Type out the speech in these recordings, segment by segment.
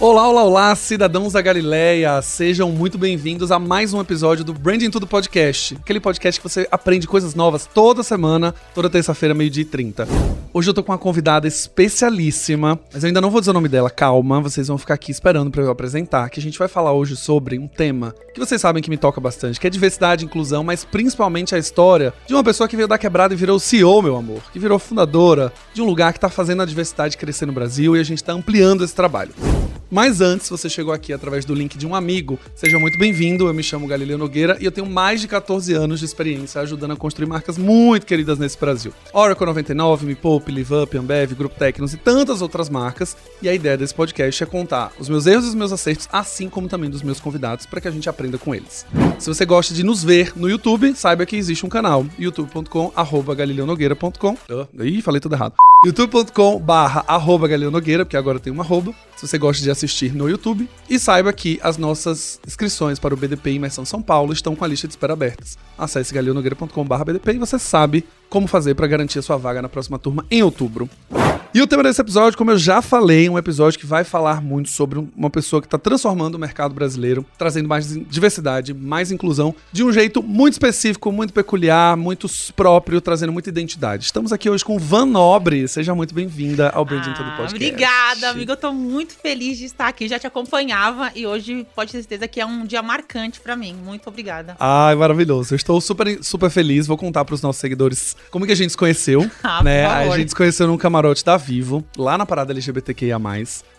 Olá, olá, olá, cidadãos da Galileia! Sejam muito bem-vindos a mais um episódio do Branding Tudo Podcast. Aquele podcast que você aprende coisas novas toda semana, toda terça-feira, meio-dia e 30. Hoje eu tô com uma convidada especialíssima, mas eu ainda não vou dizer o nome dela, calma, vocês vão ficar aqui esperando para eu apresentar, que a gente vai falar hoje sobre um tema que vocês sabem que me toca bastante, que é diversidade e inclusão, mas principalmente a história de uma pessoa que veio da quebrada e virou CEO, meu amor, que virou fundadora de um lugar que tá fazendo a diversidade crescer no Brasil e a gente tá ampliando esse trabalho. Mas antes, você chegou aqui através do link de um amigo, seja muito bem-vindo. Eu me chamo Galileu Nogueira e eu tenho mais de 14 anos de experiência ajudando a construir marcas muito queridas nesse Brasil. Oracle 99, Me Poupe, LiveUp, Ambev, Grupo Tecnos e tantas outras marcas. E a ideia desse podcast é contar os meus erros e os meus acertos, assim como também dos meus convidados, para que a gente aprenda com eles. Se você gosta de nos ver no YouTube, saiba que existe um canal, youtube.com, arroba galileonogueira.com. Ih, falei tudo errado youtube.com barra arroba Nogueira, porque agora tem uma arroba, se você gosta de assistir no YouTube. E saiba que as nossas inscrições para o BDP Imersão São Paulo estão com a lista de espera abertas. Acesse galileonogueira.com barra BDP e você sabe como fazer para garantir a sua vaga na próxima turma em outubro. E o tema desse episódio, como eu já falei, é um episódio que vai falar muito sobre uma pessoa que está transformando o mercado brasileiro, trazendo mais diversidade, mais inclusão, de um jeito muito específico, muito peculiar, muito próprio, trazendo muita identidade. Estamos aqui hoje com Van Nobre. Seja muito bem-vinda ao Branding ah, Todo Podcast. Obrigada, amigo. Eu tô muito feliz de estar aqui. Já te acompanhava e hoje pode ter certeza que é um dia marcante para mim. Muito obrigada. Ai, maravilhoso. Eu estou super, super feliz. Vou contar para os nossos seguidores como que a gente se conheceu. ah, né? A gente se conheceu num camarote da Vivo, lá na parada LGBTQIA.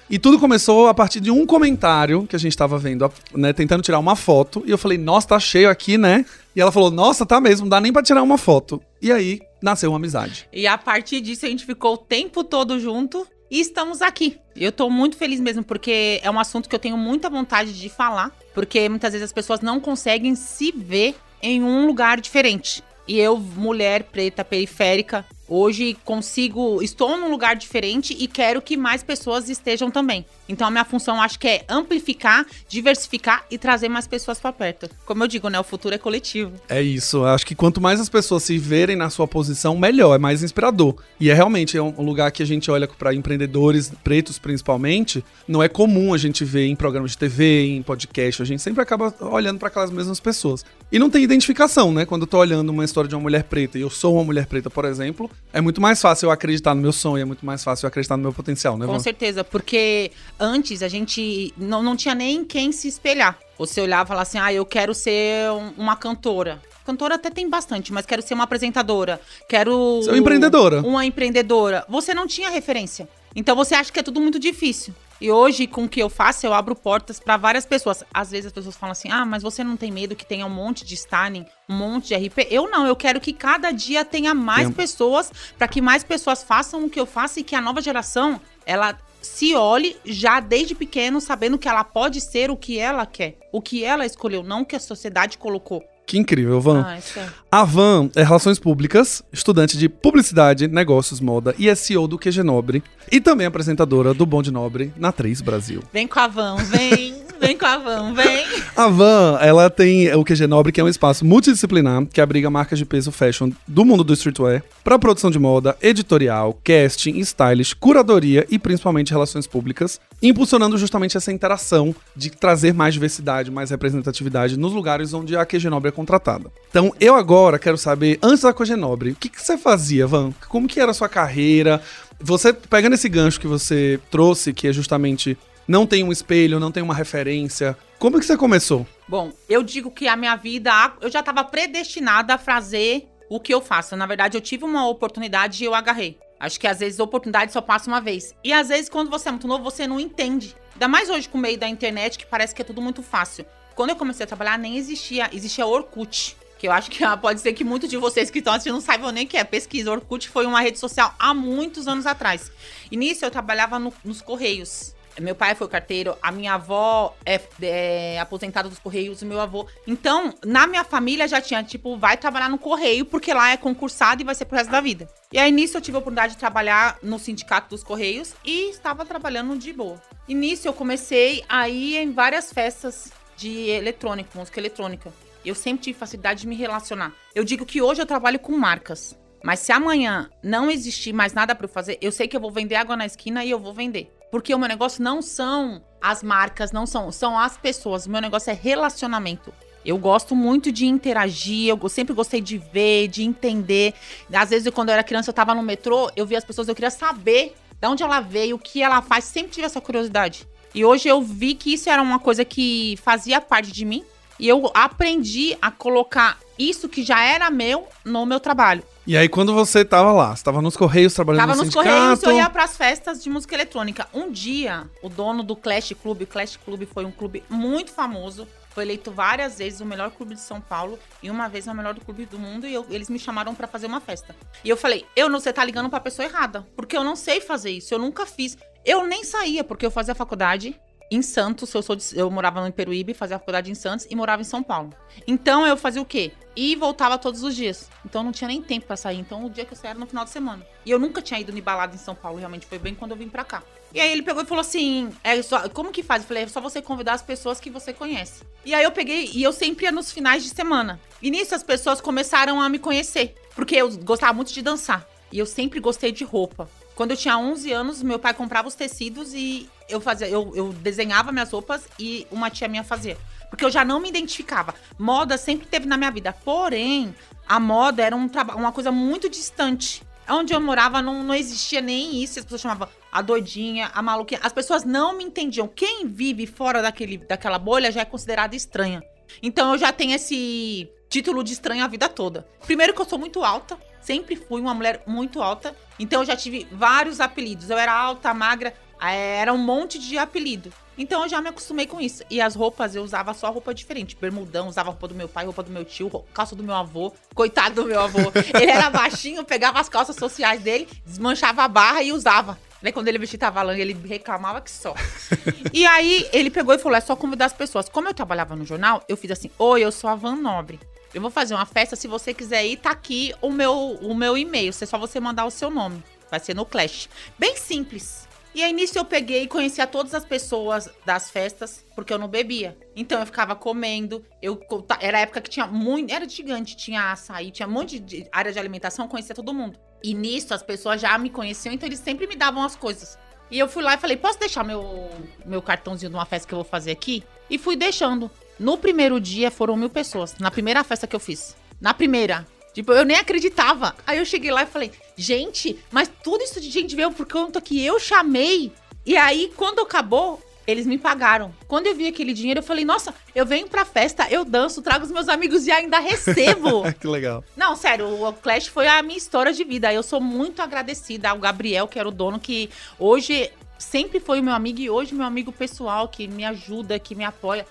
E tudo começou a partir de um comentário que a gente tava vendo, né, tentando tirar uma foto. E eu falei, nossa, tá cheio aqui, né? E ela falou, nossa, tá mesmo, não dá nem pra tirar uma foto. E aí nasceu uma amizade. E a partir disso a gente ficou o tempo todo junto e estamos aqui. Eu tô muito feliz mesmo, porque é um assunto que eu tenho muita vontade de falar, porque muitas vezes as pessoas não conseguem se ver em um lugar diferente. E eu, mulher preta periférica, Hoje consigo, estou num lugar diferente e quero que mais pessoas estejam também. Então a minha função acho que é amplificar, diversificar e trazer mais pessoas para perto. Como eu digo, né, o futuro é coletivo. É isso. Acho que quanto mais as pessoas se verem na sua posição, melhor, é mais inspirador. E é realmente é um lugar que a gente olha para empreendedores pretos principalmente, não é comum a gente ver em programas de TV, em podcast, a gente sempre acaba olhando para aquelas mesmas pessoas. E não tem identificação, né? Quando eu tô olhando uma história de uma mulher preta e eu sou uma mulher preta, por exemplo, é muito mais fácil eu acreditar no meu sonho, é muito mais fácil eu acreditar no meu potencial, né? Com certeza, porque antes a gente não, não tinha nem quem se espelhar. Você olhava e falava assim, ah, eu quero ser uma cantora. Cantora até tem bastante, mas quero ser uma apresentadora. Quero. Ser uma empreendedora. Uma empreendedora. Você não tinha referência. Então você acha que é tudo muito difícil. E hoje, com o que eu faço, eu abro portas para várias pessoas. Às vezes as pessoas falam assim: ah, mas você não tem medo que tenha um monte de Starling, um monte de RP? Eu não, eu quero que cada dia tenha mais Tempo. pessoas, para que mais pessoas façam o que eu faço e que a nova geração, ela se olhe já desde pequeno, sabendo que ela pode ser o que ela quer, o que ela escolheu, não o que a sociedade colocou. Que incrível, Van. Ah, é. A Van é Relações Públicas, estudante de Publicidade, Negócios, Moda e SEO do QG Nobre e também apresentadora do Bom de Nobre na 3 Brasil. Vem com a Van, vem. Vem com a Van, vem. A Van, ela tem o QG Nobre, que é um espaço multidisciplinar que abriga marcas de peso fashion do mundo do streetwear para produção de moda, editorial, casting, stylish, curadoria e principalmente relações públicas, impulsionando justamente essa interação de trazer mais diversidade, mais representatividade nos lugares onde a QG Nobre é contratada. Então, eu agora quero saber, antes da QG Nobre, o que, que você fazia, Van? Como que era a sua carreira? Você, pegando esse gancho que você trouxe, que é justamente não tem um espelho, não tem uma referência. Como que você começou? Bom, eu digo que a minha vida, eu já estava predestinada a fazer o que eu faço. Na verdade, eu tive uma oportunidade e eu agarrei. Acho que às vezes a oportunidade só passa uma vez. E às vezes, quando você é muito novo, você não entende. Ainda mais hoje com o meio da internet, que parece que é tudo muito fácil. Quando eu comecei a trabalhar, nem existia. Existia Orkut. Que eu acho que pode ser que muitos de vocês que estão assistindo não saibam nem o que é. Pesquisa. Orkut foi uma rede social há muitos anos atrás. Nisso eu trabalhava no, nos Correios. meu pai foi carteiro, a minha avó é, é aposentada dos Correios, o meu avô. Então, na minha família já tinha, tipo, vai trabalhar no Correio, porque lá é concursado e vai ser pro resto da vida. E aí, nisso, eu tive a oportunidade de trabalhar no sindicato dos Correios e estava trabalhando de boa. Nisso, eu comecei a ir em várias festas de eletrônico, música eletrônica. Eu sempre tive facilidade de me relacionar. Eu digo que hoje eu trabalho com marcas. Mas se amanhã não existir mais nada para eu fazer, eu sei que eu vou vender água na esquina e eu vou vender. Porque o meu negócio não são as marcas, não são, são as pessoas. O meu negócio é relacionamento. Eu gosto muito de interagir, eu sempre gostei de ver, de entender. Às vezes, quando eu era criança, eu tava no metrô, eu via as pessoas, eu queria saber de onde ela veio, o que ela faz, sempre tive essa curiosidade. E hoje eu vi que isso era uma coisa que fazia parte de mim. E eu aprendi a colocar isso que já era meu no meu trabalho. E aí, quando você tava lá, você tava nos Correios trabalhando tava no nos sindicato? Correios, eu ia pras festas de música eletrônica. Um dia, o dono do Clash Club, o Clash Club foi um clube muito famoso, foi eleito várias vezes o melhor clube de São Paulo e uma vez o melhor do clube do mundo e eu, eles me chamaram para fazer uma festa. E eu falei, eu não, você tá ligando pra pessoa errada, porque eu não sei fazer isso, eu nunca fiz. Eu nem saía, porque eu fazia faculdade, em Santos, eu, sou de, eu morava no Peruíbe, fazia faculdade em Santos e morava em São Paulo. Então eu fazia o quê? E voltava todos os dias. Então não tinha nem tempo para sair. Então o dia que eu saía era no final de semana. E eu nunca tinha ido em balada em São Paulo, realmente foi bem quando eu vim pra cá. E aí ele pegou e falou assim: é só, como que faz? Eu falei, é só você convidar as pessoas que você conhece. E aí eu peguei, e eu sempre ia nos finais de semana. E nisso as pessoas começaram a me conhecer. Porque eu gostava muito de dançar. E eu sempre gostei de roupa. Quando eu tinha 11 anos, meu pai comprava os tecidos e eu fazia, eu, eu desenhava minhas roupas e uma tia minha fazia. Porque eu já não me identificava. Moda sempre teve na minha vida. Porém, a moda era um uma coisa muito distante. Onde eu morava não, não existia nem isso. As pessoas chamavam a doidinha, a maluquinha. As pessoas não me entendiam. Quem vive fora daquele, daquela bolha já é considerada estranha. Então eu já tenho esse título de estranha a vida toda. Primeiro que eu sou muito alta. Sempre fui uma mulher muito alta. Então eu já tive vários apelidos. Eu era alta, magra, é, era um monte de apelido. Então eu já me acostumei com isso. E as roupas, eu usava só roupa diferente. Bermudão, usava roupa do meu pai, roupa do meu tio, calça do meu avô. Coitado do meu avô. Ele era baixinho, pegava as calças sociais dele, desmanchava a barra e usava. Né, quando ele vestia Tavalanga, ele reclamava que só. e aí ele pegou e falou: é só convidar as pessoas. Como eu trabalhava no jornal, eu fiz assim: Oi, eu sou a Van Nobre. Eu vou fazer uma festa, se você quiser ir, tá aqui o meu, o meu e-mail. É só você mandar o seu nome. Vai ser no Clash. Bem simples. E aí nisso eu peguei e conhecia todas as pessoas das festas, porque eu não bebia. Então eu ficava comendo. Eu era a época que tinha muito, era gigante, tinha açaí, tinha um monte de área de alimentação, conhecia todo mundo. E nisso as pessoas já me conheciam, então eles sempre me davam as coisas. E eu fui lá e falei: "Posso deixar meu meu cartãozinho de uma festa que eu vou fazer aqui?" E fui deixando. No primeiro dia foram mil pessoas. Na primeira festa que eu fiz. Na primeira. Tipo, eu nem acreditava. Aí eu cheguei lá e falei, gente, mas tudo isso de gente veio por conta que eu chamei. E aí, quando acabou, eles me pagaram. Quando eu vi aquele dinheiro, eu falei, nossa, eu venho pra festa, eu danço, trago os meus amigos e ainda recebo. que legal. Não, sério, o Clash foi a minha história de vida. Eu sou muito agradecida ao Gabriel, que era o dono, que hoje sempre foi o meu amigo e hoje meu amigo pessoal, que me ajuda, que me apoia.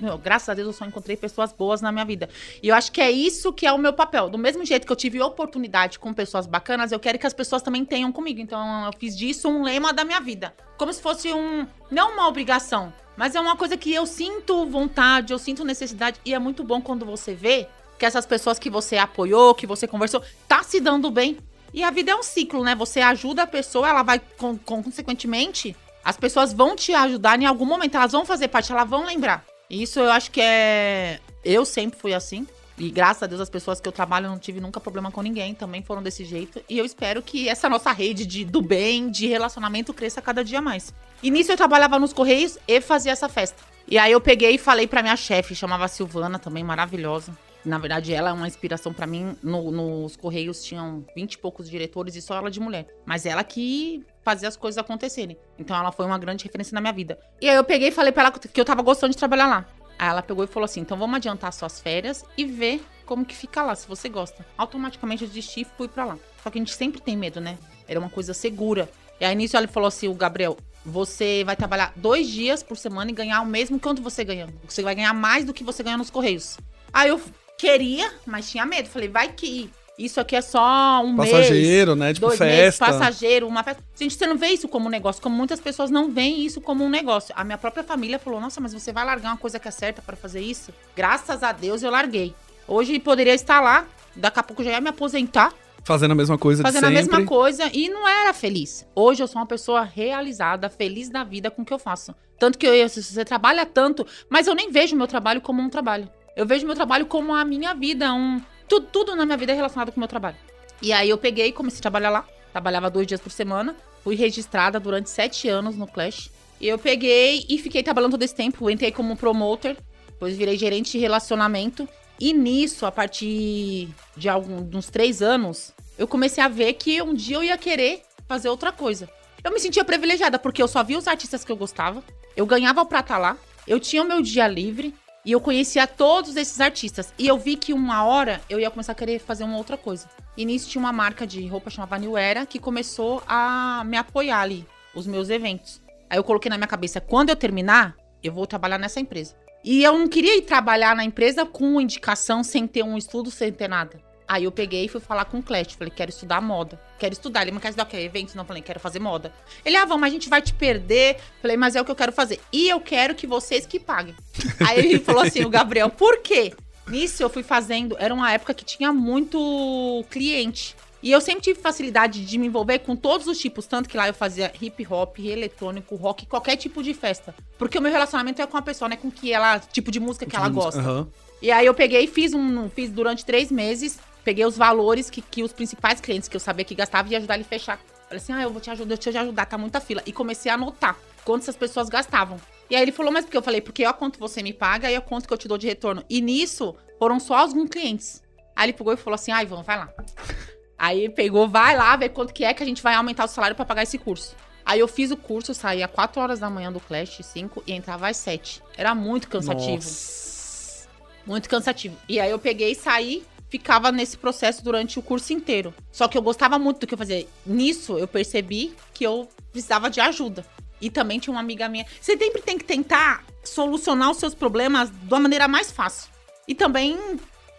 Meu, graças a Deus eu só encontrei pessoas boas na minha vida. E eu acho que é isso que é o meu papel. Do mesmo jeito que eu tive oportunidade com pessoas bacanas, eu quero que as pessoas também tenham comigo. Então eu fiz disso um lema da minha vida. Como se fosse um. Não uma obrigação, mas é uma coisa que eu sinto vontade, eu sinto necessidade. E é muito bom quando você vê que essas pessoas que você apoiou, que você conversou, tá se dando bem. E a vida é um ciclo, né? Você ajuda a pessoa, ela vai, consequentemente, as pessoas vão te ajudar em algum momento, elas vão fazer parte, elas vão lembrar. Isso eu acho que é. Eu sempre fui assim. E graças a Deus, as pessoas que eu trabalho, eu não tive nunca problema com ninguém, também foram desse jeito. E eu espero que essa nossa rede de, do bem, de relacionamento, cresça cada dia mais. E nisso eu trabalhava nos Correios e fazia essa festa. E aí eu peguei e falei pra minha chefe, chamava Silvana, também maravilhosa. Na verdade, ela é uma inspiração para mim. No, nos Correios tinham 20 e poucos diretores e só ela de mulher. Mas ela que fazia as coisas acontecerem. Então ela foi uma grande referência na minha vida. E aí eu peguei e falei pra ela que eu tava gostando de trabalhar lá. Aí ela pegou e falou assim: então vamos adiantar suas férias e ver como que fica lá, se você gosta. Automaticamente eu desisti e fui pra lá. Só que a gente sempre tem medo, né? Era uma coisa segura. E aí nisso ela falou assim: o Gabriel, você vai trabalhar dois dias por semana e ganhar o mesmo quanto você ganha. Você vai ganhar mais do que você ganha nos Correios. Aí eu Queria, mas tinha medo. Falei, vai que Isso aqui é só um Passageiro, mês, né? Tipo dois meses, festa. passageiro, uma festa. Gente, você não vê isso como um negócio, como muitas pessoas não veem isso como um negócio. A minha própria família falou: "Nossa, mas você vai largar uma coisa que é certa para fazer isso?" Graças a Deus eu larguei. Hoje poderia estar lá, daqui a pouco já ia me aposentar, Fazendo a mesma coisa fazendo a mesma coisa e não era feliz. Hoje eu sou uma pessoa realizada, feliz da vida com o que eu faço. Tanto que eu, você trabalha tanto, mas eu nem vejo meu trabalho como um trabalho. Eu vejo meu trabalho como a minha vida, um tudo, tudo na minha vida é relacionado com o meu trabalho. E aí eu peguei comecei a trabalhar lá. Trabalhava dois dias por semana. Fui registrada durante sete anos no Clash. Eu peguei e fiquei trabalhando todo esse tempo. Entrei como promoter, depois virei gerente de relacionamento. E nisso, a partir de alguns uns três anos, eu comecei a ver que um dia eu ia querer fazer outra coisa. Eu me sentia privilegiada, porque eu só via os artistas que eu gostava, eu ganhava pra estar lá, eu tinha o meu dia livre e eu conhecia todos esses artistas. E eu vi que uma hora eu ia começar a querer fazer uma outra coisa. E nisso tinha uma marca de roupa chamada New Era que começou a me apoiar ali, os meus eventos. Aí eu coloquei na minha cabeça, quando eu terminar, eu vou trabalhar nessa empresa. E eu não queria ir trabalhar na empresa com indicação, sem ter um estudo, sem ter nada. Aí eu peguei e fui falar com o Clash. Falei, quero estudar moda. Quero estudar. Ele, mas quer estudar o quê? Eventos? Não, falei, quero fazer moda. Ele, ah, vamos, mas a gente vai te perder. Falei, mas é o que eu quero fazer. E eu quero que vocês que paguem. Aí ele falou assim, o Gabriel, por quê? Nisso eu fui fazendo, era uma época que tinha muito cliente. E eu sempre tive facilidade de me envolver com todos os tipos, tanto que lá eu fazia hip hop, eletrônico, rock, qualquer tipo de festa. Porque o meu relacionamento é com a pessoa, né? Com que ela, tipo de música que ela gosta. Aham. E aí eu peguei e fiz um. Fiz durante três meses. Peguei os valores que, que os principais clientes que eu sabia que gastavam e ajudar ele a fechar. Falei assim: ah, eu vou te ajudar, eu te ajudar, tá muita fila. E comecei a anotar quanto essas pessoas gastavam. E aí ele falou, mas porque eu falei, porque ó quanto você me paga e ó quanto que eu te dou de retorno. E nisso foram só alguns clientes. Aí ele pegou e falou assim: ah, Ivan, vai lá. Aí pegou, vai lá, ver quanto que é que a gente vai aumentar o salário pra pagar esse curso. Aí eu fiz o curso, saía 4 horas da manhã do Clash, 5, e entrava às 7. Era muito cansativo. Nossa. Muito cansativo. E aí eu peguei e saí, ficava nesse processo durante o curso inteiro. Só que eu gostava muito do que eu fazia. Nisso eu percebi que eu precisava de ajuda. E também tinha uma amiga minha. Você sempre tem que tentar solucionar os seus problemas de uma maneira mais fácil. E também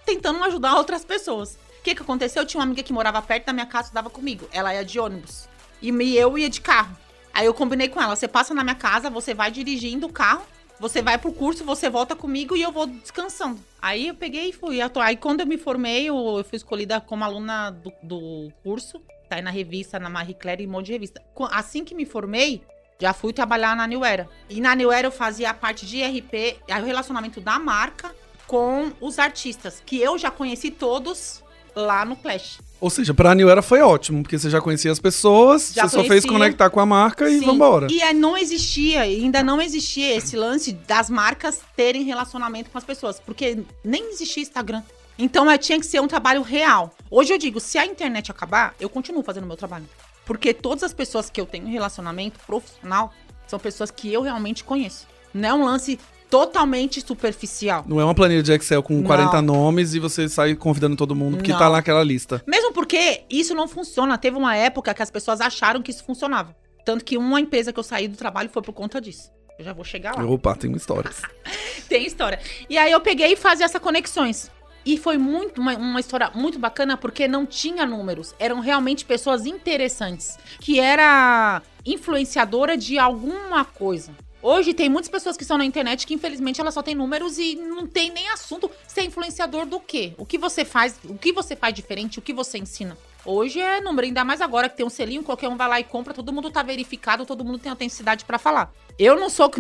tentando ajudar outras pessoas. O que, que aconteceu? Eu tinha uma amiga que morava perto da minha casa, estudava comigo. Ela ia de ônibus. E eu ia de carro. Aí eu combinei com ela: você passa na minha casa, você vai dirigindo o carro, você vai pro curso, você volta comigo e eu vou descansando. Aí eu peguei e fui. atu- Aí quando eu me formei, eu, eu fui escolhida como aluna do, do curso. Tá aí na revista, na Marie Claire e um monte de revista. Assim que me formei, já fui trabalhar na New Era. E na New Era eu fazia a parte de RP, o relacionamento da marca com os artistas, que eu já conheci todos lá no Clash. Ou seja, pra New Era foi ótimo, porque você já conhecia as pessoas, Já você só fez conhecia. conectar com a marca e Sim. vambora. E aí não existia, ainda não existia esse lance das marcas terem relacionamento com as pessoas, porque nem existia Instagram. Então é, tinha que ser um trabalho real. Hoje eu digo, se a internet acabar, eu continuo fazendo o meu trabalho. Porque todas as pessoas que eu tenho relacionamento profissional são pessoas que eu realmente conheço. Não é um lance totalmente superficial. Não é uma planilha de Excel com Não. 40 nomes e você sai convidando todo mundo porque Não. tá lá aquela lista. Mesmo porque isso não funciona. Teve uma época que as pessoas acharam que isso funcionava. Tanto que uma empresa que eu saí do trabalho foi por conta disso. Eu já vou chegar lá. Opa, tem histórias. Tem história. E aí eu peguei e fazia essas conexões. E foi muito uma, uma história muito bacana porque não tinha números. Eram realmente pessoas interessantes. Que era influenciadora de alguma coisa. Hoje tem muitas pessoas que estão na internet que infelizmente elas só têm números e não tem nem assunto. Você é influenciador do quê? O que você faz? O que você faz diferente? O que você ensina? Hoje é número, ainda mais agora que tem um selinho, qualquer um vai lá e compra, todo mundo tá verificado, todo mundo tem autenticidade pra falar. Eu não sou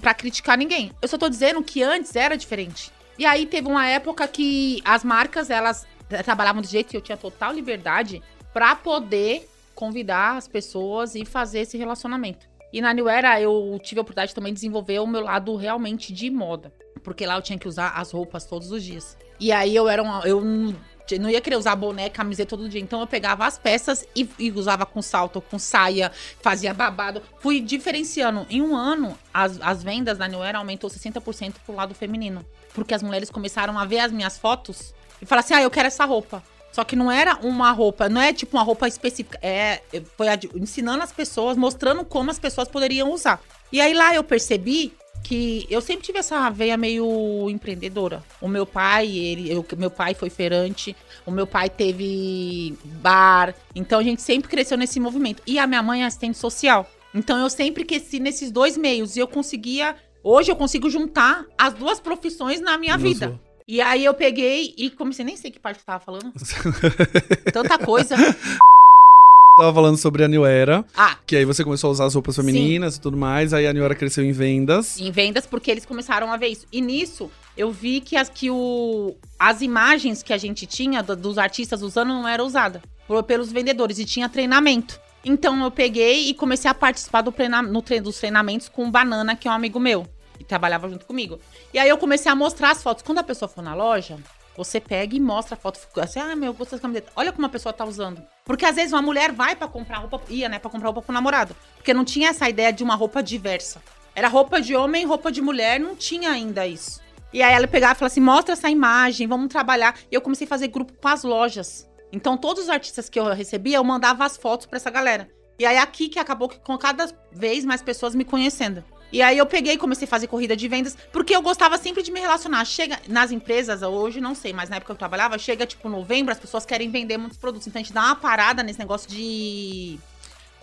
pra criticar ninguém. Eu só tô dizendo que antes era diferente. E aí teve uma época que as marcas, elas trabalhavam do jeito que eu tinha total liberdade pra poder convidar as pessoas e fazer esse relacionamento. E na New Era eu tive a oportunidade também de desenvolver o meu lado realmente de moda. Porque lá eu tinha que usar as roupas todos os dias. E aí eu era uma. Eu não- ia querer usar boné, camiseta todo dia. Então eu pegava as peças e, e usava com salto, com saia, fazia babado. Fui diferenciando. Em um ano, as, as vendas da New Era aumentou 60% pro lado feminino. Porque as mulheres começaram a ver as minhas fotos e falaram assim: ah, eu quero essa roupa. Só que não era uma roupa, não é tipo uma roupa específica. É, foi ad- ensinando as pessoas, mostrando como as pessoas poderiam usar. E aí lá eu percebi que eu sempre tive essa veia meio empreendedora. O meu pai, ele, eu, meu pai foi feirante, o meu pai teve bar, então a gente sempre cresceu nesse movimento. E a minha mãe é assistente social. Então eu sempre cresci nesses dois meios e eu conseguia, hoje eu consigo juntar as duas profissões na minha vida. E aí eu peguei e comecei, nem sei que parte que tava falando. Tanta coisa. Tava falando sobre a New Era, Ah, que aí você começou a usar as roupas femininas e tudo mais, aí a New Era cresceu em vendas. em vendas porque eles começaram a ver isso. E nisso, eu vi que as, que o, as imagens que a gente tinha do- dos artistas usando não era usada por- pelos vendedores e tinha treinamento. Então eu peguei e comecei a participar do treina, no tre- dos treinamentos com o Banana, que é um amigo meu, trabalhava junto comigo. E aí eu comecei a mostrar as fotos. Quando a pessoa for na loja, você pega e mostra a foto. Assim, ah, meu, eu gosto dessa camiseta. Olha como a pessoa tá usando. Porque às vezes uma mulher vai pra comprar roupa, ia, né, pra comprar roupa pro namorado. Porque não tinha essa ideia de uma roupa diversa. Era roupa de homem, roupa de mulher, não tinha ainda isso. E aí ela pegava e falava assim: mostra essa imagem, vamos trabalhar. E eu comecei a fazer grupo com as lojas. Então, todos os artistas que eu recebia, eu mandava as fotos pra essa galera. E aí, aqui que acabou que com cada vez mais pessoas me conhecendo. E aí eu peguei e comecei a fazer corrida de vendas, porque eu gostava sempre de me relacionar. Chega nas empresas, hoje não sei, mas na época que eu trabalhava, chega tipo novembro, as pessoas querem vender muitos produtos. Então a gente dá uma parada nesse negócio de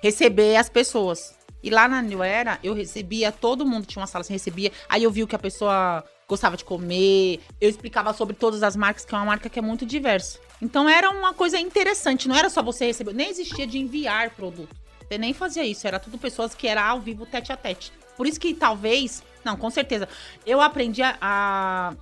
receber as pessoas. E lá na New Era, eu recebia, todo mundo tinha uma sala, assim, recebia. Aí eu vi o que a pessoa gostava de comer, eu explicava sobre todas as marcas, que é uma marca que é muito diversa. Então era uma coisa interessante, não era só você receber, nem existia de enviar produto. Você nem fazia isso, era tudo pessoas que era ao vivo, tete a tete. Por isso que talvez, não, com certeza, eu aprendi a, a,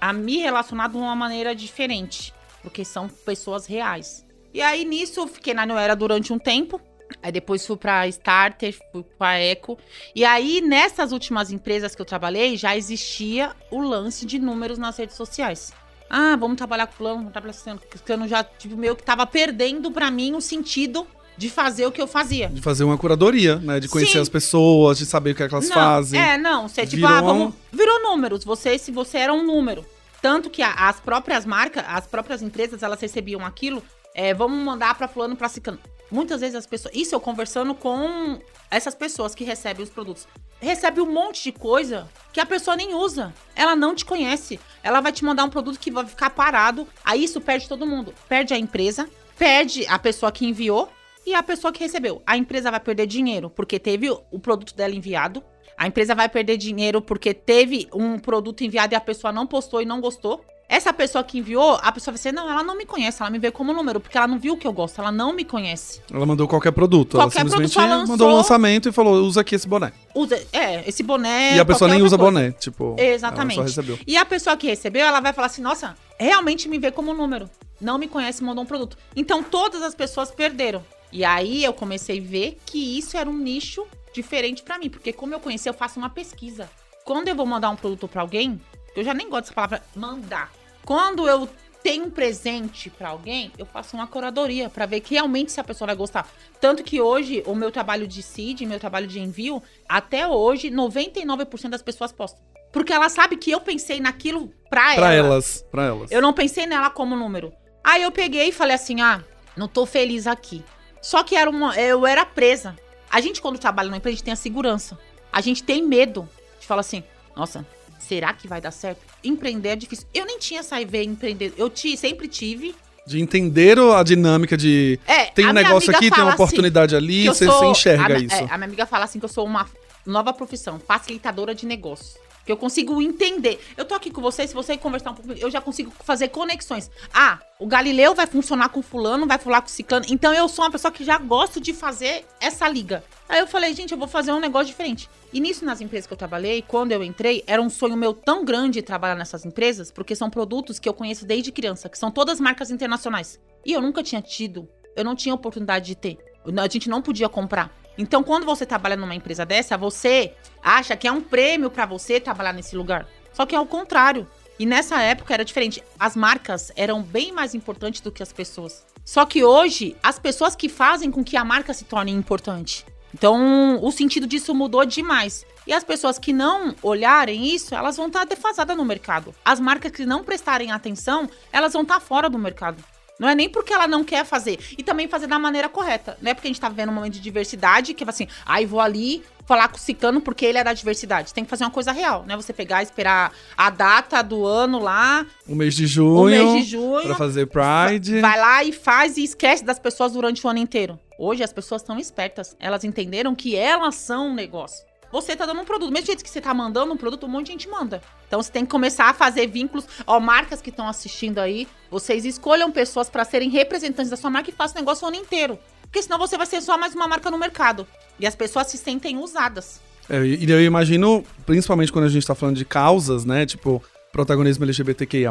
a me relacionar de uma maneira diferente, porque são pessoas reais. E aí nisso eu fiquei na New Era durante um tempo, aí depois fui pra Starter, fui pra Eco, e aí nessas últimas empresas que eu trabalhei, já existia o lance de números nas redes sociais. Ah, vamos trabalhar com fulano, vamos trabalhar com porque eu já, tipo, meio que tava perdendo pra mim o sentido de fazer o que eu fazia. De fazer uma curadoria, né? De conhecer Sim. as pessoas, de saber o que, é que elas não, fazem. É, não, você tipo, Virou ah, vamos, virou números. Você, se você era um número. Tanto que a- as próprias marcas, as próprias empresas, elas recebiam aquilo, é, vamos mandar pra fulano, pra ciclano. Muitas vezes as pessoas, isso eu conversando com essas pessoas que recebem os produtos. Recebe um monte de coisa que a pessoa nem usa. Ela não te conhece. Ela vai te mandar um produto que vai ficar parado. Aí isso perde todo mundo. Perde a empresa, perde a pessoa que enviou e a pessoa que recebeu. A empresa vai perder dinheiro porque teve o produto dela enviado. A empresa vai perder dinheiro porque teve um produto enviado e a pessoa não postou e não gostou. Essa pessoa que enviou, a pessoa vai dizer, não, ela não me conhece, ela me vê como número, porque ela não viu o que eu gosto, ela não me conhece. Ela mandou qualquer produto. Qualquer ela simplesmente produto, ela mandou um lançou- lançamento e falou: usa aqui esse boné. Usa, é, esse boné. e a pessoa nem usa coisa. boné. Tipo, Exatamente. ela só recebeu. E a pessoa que recebeu, ela vai falar assim: nossa, realmente me vê como número. Não me conhece, mandou um produto. Então todas as pessoas perderam. E aí eu comecei a ver que isso era um nicho diferente pra mim. Porque como eu conheci, eu faço uma pesquisa. Quando eu vou mandar um produto pra alguém, eu já nem gosto dessa palavra mandar. Quando eu tenho um presente pra alguém, eu faço uma curadoria pra ver que realmente se a pessoa vai gostar. Tanto que hoje, o meu trabalho de seed, meu trabalho de envio, até hoje, 99% das pessoas postam. Porque ela sabe que eu pensei naquilo pra, Pra ela. elas, pra elas. Eu não pensei nela como número. Aí eu peguei e falei assim: ah, não tô feliz aqui. Só que era uma, eu era presa. A gente, quando trabalha numa empresa, a gente tem a segurança. A gente tem medo de falar assim: nossa, será que vai dar certo? Empreender é difícil. Eu nem tinha essa veia empreender. Eu ti, sempre tive. De entender o- a dinâmica de. É, Tem um a negócio aqui, tem fala uma assim, oportunidade ali, que eu você, sou- você enxerga a, isso. é, a minha amiga fala assim que eu sou uma nova profissão, facilitadora de negócios. Que eu consigo entender. Eu tô aqui com você, se você conversar um pouco, eu já consigo fazer conexões. Ah, o Galileu vai funcionar com fulano, vai falar com ciclano. Então eu sou uma pessoa que já gosto de fazer essa liga. Aí eu falei, gente, eu vou fazer um negócio diferente. E nisso, nas empresas que eu trabalhei, quando eu entrei, era um sonho meu tão grande trabalhar nessas empresas, porque são produtos que eu conheço desde criança, que são todas marcas internacionais. E eu nunca tinha tido, eu não tinha oportunidade de ter. A gente não podia comprar. Então, quando você trabalha numa empresa dessa, você acha que é um prêmio pra você trabalhar nesse lugar. Só que é o contrário. E nessa época era diferente. As marcas eram bem mais importantes do que as pessoas. Só que hoje, as pessoas que fazem com que a marca se torne importante. Então, o sentido disso mudou demais. E as pessoas que não olharem isso, elas vão estar defasadas no mercado. As marcas que não prestarem atenção, elas vão estar fora do mercado. Não é nem porque ela não quer fazer. E também fazer da maneira correta. Não é porque a gente tá vivendo um momento de diversidade que assim, aí ah, vou ali falar com o cicano porque ele é da diversidade. Tem que fazer uma coisa real, né? Você pegar, esperar a data do ano lá. O mês de junho. O mês de junho. Pra fazer Pride. Vai lá e faz e esquece das pessoas durante o ano inteiro. Hoje as pessoas estão espertas. Elas entenderam que elas são um negócio você tá dando um produto. Mesmo jeito que você tá mandando um produto, um monte de gente manda. Então você tem que começar a fazer vínculos. Ó, marcas que estão assistindo aí, vocês escolham pessoas para serem representantes da sua marca e façam negócio o ano inteiro. Porque senão você vai ser só mais uma marca no mercado. E as pessoas se sentem usadas. É, e eu imagino, principalmente quando a gente tá falando de causas, né? Tipo, protagonismo LGBTQIA,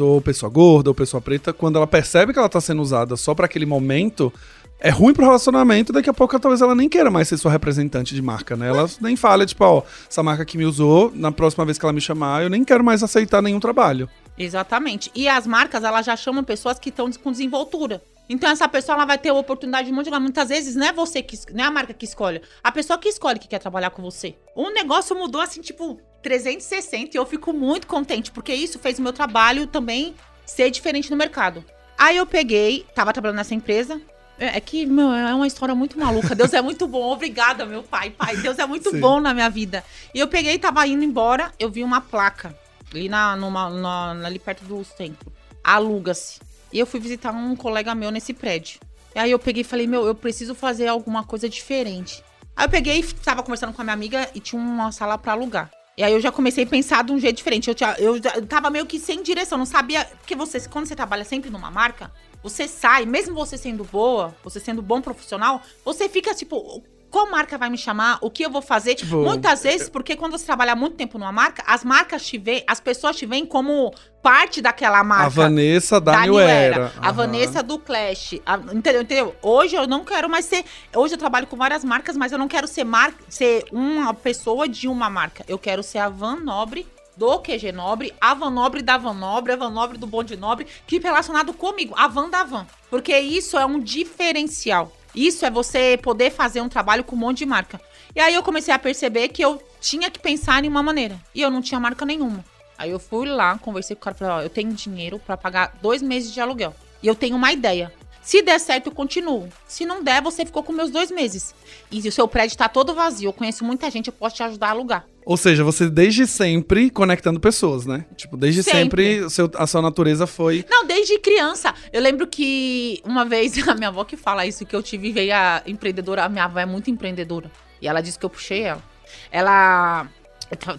ou pessoa gorda, ou pessoa preta, quando ela percebe que ela tá sendo usada só para aquele momento, é ruim pro relacionamento, daqui a pouco talvez ela nem queira mais ser sua representante de marca, né? Ela nem fala, tipo, ó, essa marca que me usou, na próxima vez que ela me chamar, eu nem quero mais aceitar nenhum trabalho. Exatamente. E as marcas, elas já chamam pessoas que estão com desenvoltura. Então essa pessoa ela vai ter a oportunidade de monte muitas vezes não é você que não é a marca que escolhe, a pessoa que escolhe que quer trabalhar com você. O negócio mudou assim, tipo, 360 e eu fico muito contente, porque isso fez o meu trabalho também ser diferente no mercado. Aí eu peguei, tava trabalhando nessa empresa, é, é que, meu, é uma história muito maluca. Deus é muito bom. Obrigada, meu pai. Pai, Deus é muito Sim. bom na minha vida. E eu peguei, tava indo embora, eu vi uma placa ali, na, numa, na, ali perto do centro. Aluga-se. E eu fui visitar um colega meu nesse prédio. E aí eu peguei e falei, meu, eu preciso fazer alguma coisa diferente. Aí eu peguei, tava conversando com a minha amiga e tinha uma sala para alugar. E aí eu já comecei a pensar de um jeito diferente. Eu, tinha, eu tava meio que sem direção, não sabia. Porque você, quando você trabalha sempre numa marca, você sai, mesmo você sendo boa, você sendo bom profissional, você fica tipo, qual marca vai me chamar? O que eu vou fazer? Tipo, Muitas vezes, porque quando você trabalha muito tempo numa marca, as marcas te veem, as pessoas te veem como parte daquela marca. A Vanessa da, da New Era. Era. A uhum. Vanessa do Clash. A, entendeu, entendeu? Hoje eu não quero mais ser. Hoje eu trabalho com várias marcas, mas eu não quero ser, mar, ser uma pessoa de uma marca. Eu quero ser a Van Nobre do QG Nobre, a Van Nobre da Van Nobre, a Van Nobre do Bonde Nobre, que relacionado comigo, a Van da Van. Porque isso é um diferencial. Isso é você poder fazer um trabalho com um monte de marca. E aí eu comecei a perceber que eu tinha que pensar em uma maneira. E eu não tinha marca nenhuma. Aí eu fui lá, conversei com o cara, falei, ó, eu tenho dinheiro para pagar dois meses de aluguel. E eu tenho uma ideia. Se der certo, eu continuo. Se não der, você ficou com meus dois meses. E o seu prédio tá todo vazio, eu conheço muita gente, eu posso te ajudar a alugar. Ou seja, você desde sempre conectando pessoas, né? Tipo, desde sempre, sempre seu, a sua natureza foi. Não, desde criança. Eu lembro que uma vez a minha avó que fala isso, que eu tive, veio a empreendedora. A minha avó é muito empreendedora. E ela disse que eu puxei ela. Ela.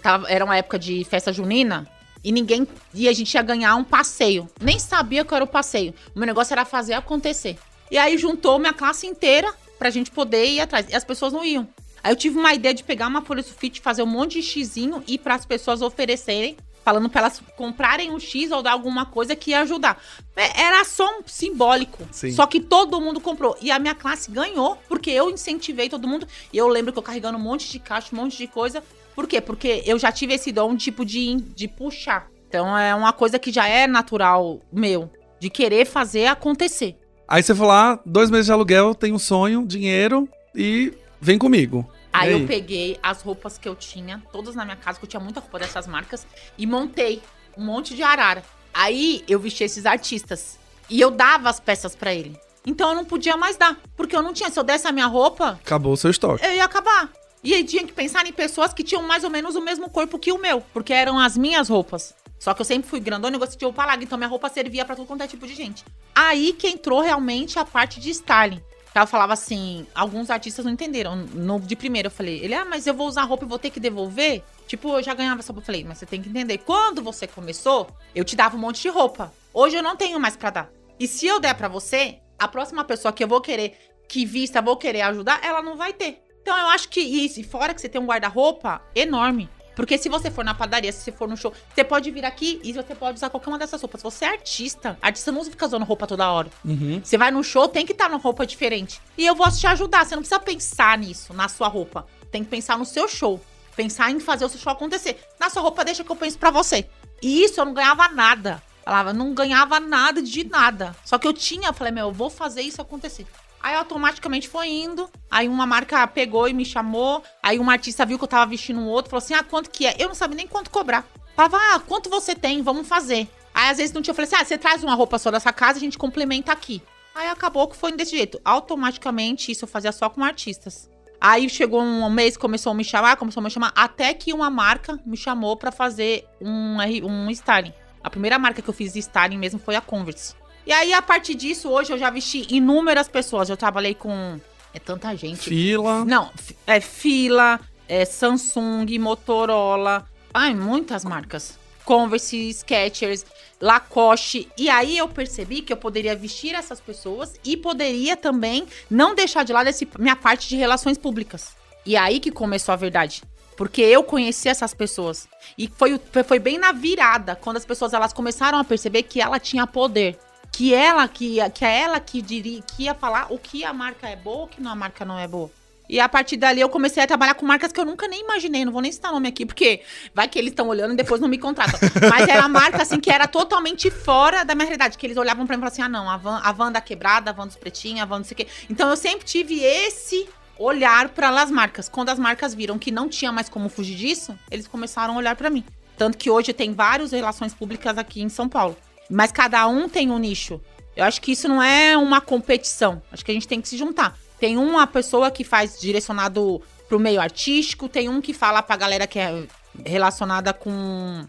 Tava, era uma época de festa junina. E ninguém. E a gente ia ganhar um passeio. Nem sabia que era o passeio. O meu negócio era fazer acontecer. E aí juntou minha classe inteira pra gente poder ir atrás. E as pessoas não iam. Aí eu tive uma ideia de pegar uma folha sulfite, fazer um monte de xizinho e para as pessoas oferecerem, falando para elas comprarem um X ou dar alguma coisa que ia ajudar. É, era só um simbólico. Sim. Só que todo mundo comprou. E a minha classe ganhou, porque eu incentivei todo mundo. E eu lembro que eu carregando um monte de caixa, um monte de coisa. Por quê? Porque eu já tive esse dom, tipo, de, de puxar. Então é uma coisa que já é natural meu, de querer fazer acontecer. Aí você falou: ah, dois meses de aluguel, tem um sonho, dinheiro e vem comigo. Aí, aí, eu peguei as roupas que eu tinha, todas na minha casa, que eu tinha muita roupa dessas marcas, e montei um monte de arara. Aí eu vesti esses artistas. E eu dava as peças para ele. Então eu não podia mais dar. Porque eu não tinha. Se eu desse a minha roupa. Acabou o seu estoque. Eu ia acabar. E aí tinha que pensar em pessoas que tinham mais ou menos o mesmo corpo que o meu. Porque eram as minhas roupas. Só que eu sempre fui grandona e gostei de roupa larga. Então minha roupa servia para todo quanto é tipo de gente. Aí que entrou realmente a parte de styling. Ela falava assim, alguns artistas não entenderam. No, de primeiro eu falei, ele, ah, mas eu vou usar roupa e vou ter que devolver? Tipo, eu já ganhava essa roupa. Eu falei, mas você tem que entender. Quando você começou, eu te dava um monte de roupa. Hoje eu não tenho mais para dar. E se eu der para você, a próxima pessoa que eu vou querer, que vista, vou querer ajudar, ela não vai ter. Então eu acho que isso, e fora que você tem um guarda-roupa enorme. Porque se você for na padaria, se você for no show, você pode vir aqui e você pode usar qualquer uma dessas roupas. Você é artista. Artista não fica usando roupa toda hora. Uhum. Você vai no show, tem que estar tá numa roupa diferente. E eu vou te ajudar. Você não precisa pensar nisso, na sua roupa. Tem que pensar no seu show. Pensar em fazer o seu show acontecer. Na sua roupa, deixa que eu penso pra você. E isso eu não ganhava nada. Falava, não ganhava nada de nada. Só que eu tinha, eu falei, meu, eu vou fazer isso acontecer. Aí automaticamente foi indo. Aí uma marca pegou e me chamou. Aí uma artista viu que eu tava vestindo um outro, falou assim: ah, quanto que é? Eu não sabia nem quanto cobrar. Falava, ah, quanto você tem? Vamos fazer. Aí às vezes não tinha, eu falei assim: ah, você traz uma roupa só dessa casa, a gente complementa aqui. Aí acabou que foi desse jeito. Automaticamente isso eu fazia só com artistas. Aí chegou um mês, começou a me chamar, começou a me chamar, até que uma marca me chamou para fazer um, um styling. A primeira marca que eu fiz de styling mesmo foi a Converse. E aí, a partir disso, hoje eu já vesti inúmeras pessoas. Eu trabalhei com. É tanta gente. Fila. Não, é fila, é Samsung, Motorola. Ai, muitas marcas. Converse, Skechers, Lacoste. E aí eu percebi que eu poderia vestir essas pessoas e poderia também não deixar de lado essa minha parte de relações públicas. E aí que começou a verdade. Porque eu conheci essas pessoas. E foi, foi bem na virada, quando as pessoas elas começaram a perceber que ela tinha poder. Que ela que, que é ela que diria, que ia falar o que a marca é boa, o que a marca não é boa. E a partir dali eu comecei a trabalhar com marcas que eu nunca nem imaginei. Não vou nem citar nome aqui, porque vai que eles estão olhando e depois não me contratam. Mas era marca, assim, que era totalmente fora da minha realidade. Que eles olhavam pra mim e falavam assim: ah, não, a van, a van da quebrada, a van dos pretinhos, a van não sei o quê. Então eu sempre tive esse olhar para as marcas. Quando as marcas viram que não tinha mais como fugir disso, eles começaram a olhar para mim. Tanto que hoje tem várias relações públicas aqui em São Paulo. Mas cada um tem um nicho. Eu acho que isso não é uma competição. Acho que a gente tem que se juntar. Tem uma pessoa que faz direcionado pro meio artístico, tem um que fala pra galera que é relacionada com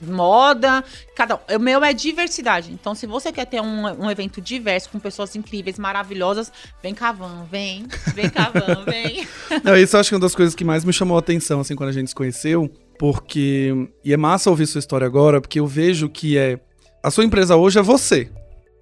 moda, cada o meu é diversidade. Então, se você quer ter um, um evento diverso com pessoas incríveis, maravilhosas, vem Cavan, vem, vem Cavan, vem. Não, isso eu acho que é uma das coisas que mais me chamou a atenção assim quando a gente se conheceu, porque e é massa ouvir sua história agora, porque eu vejo que é a sua empresa hoje é você.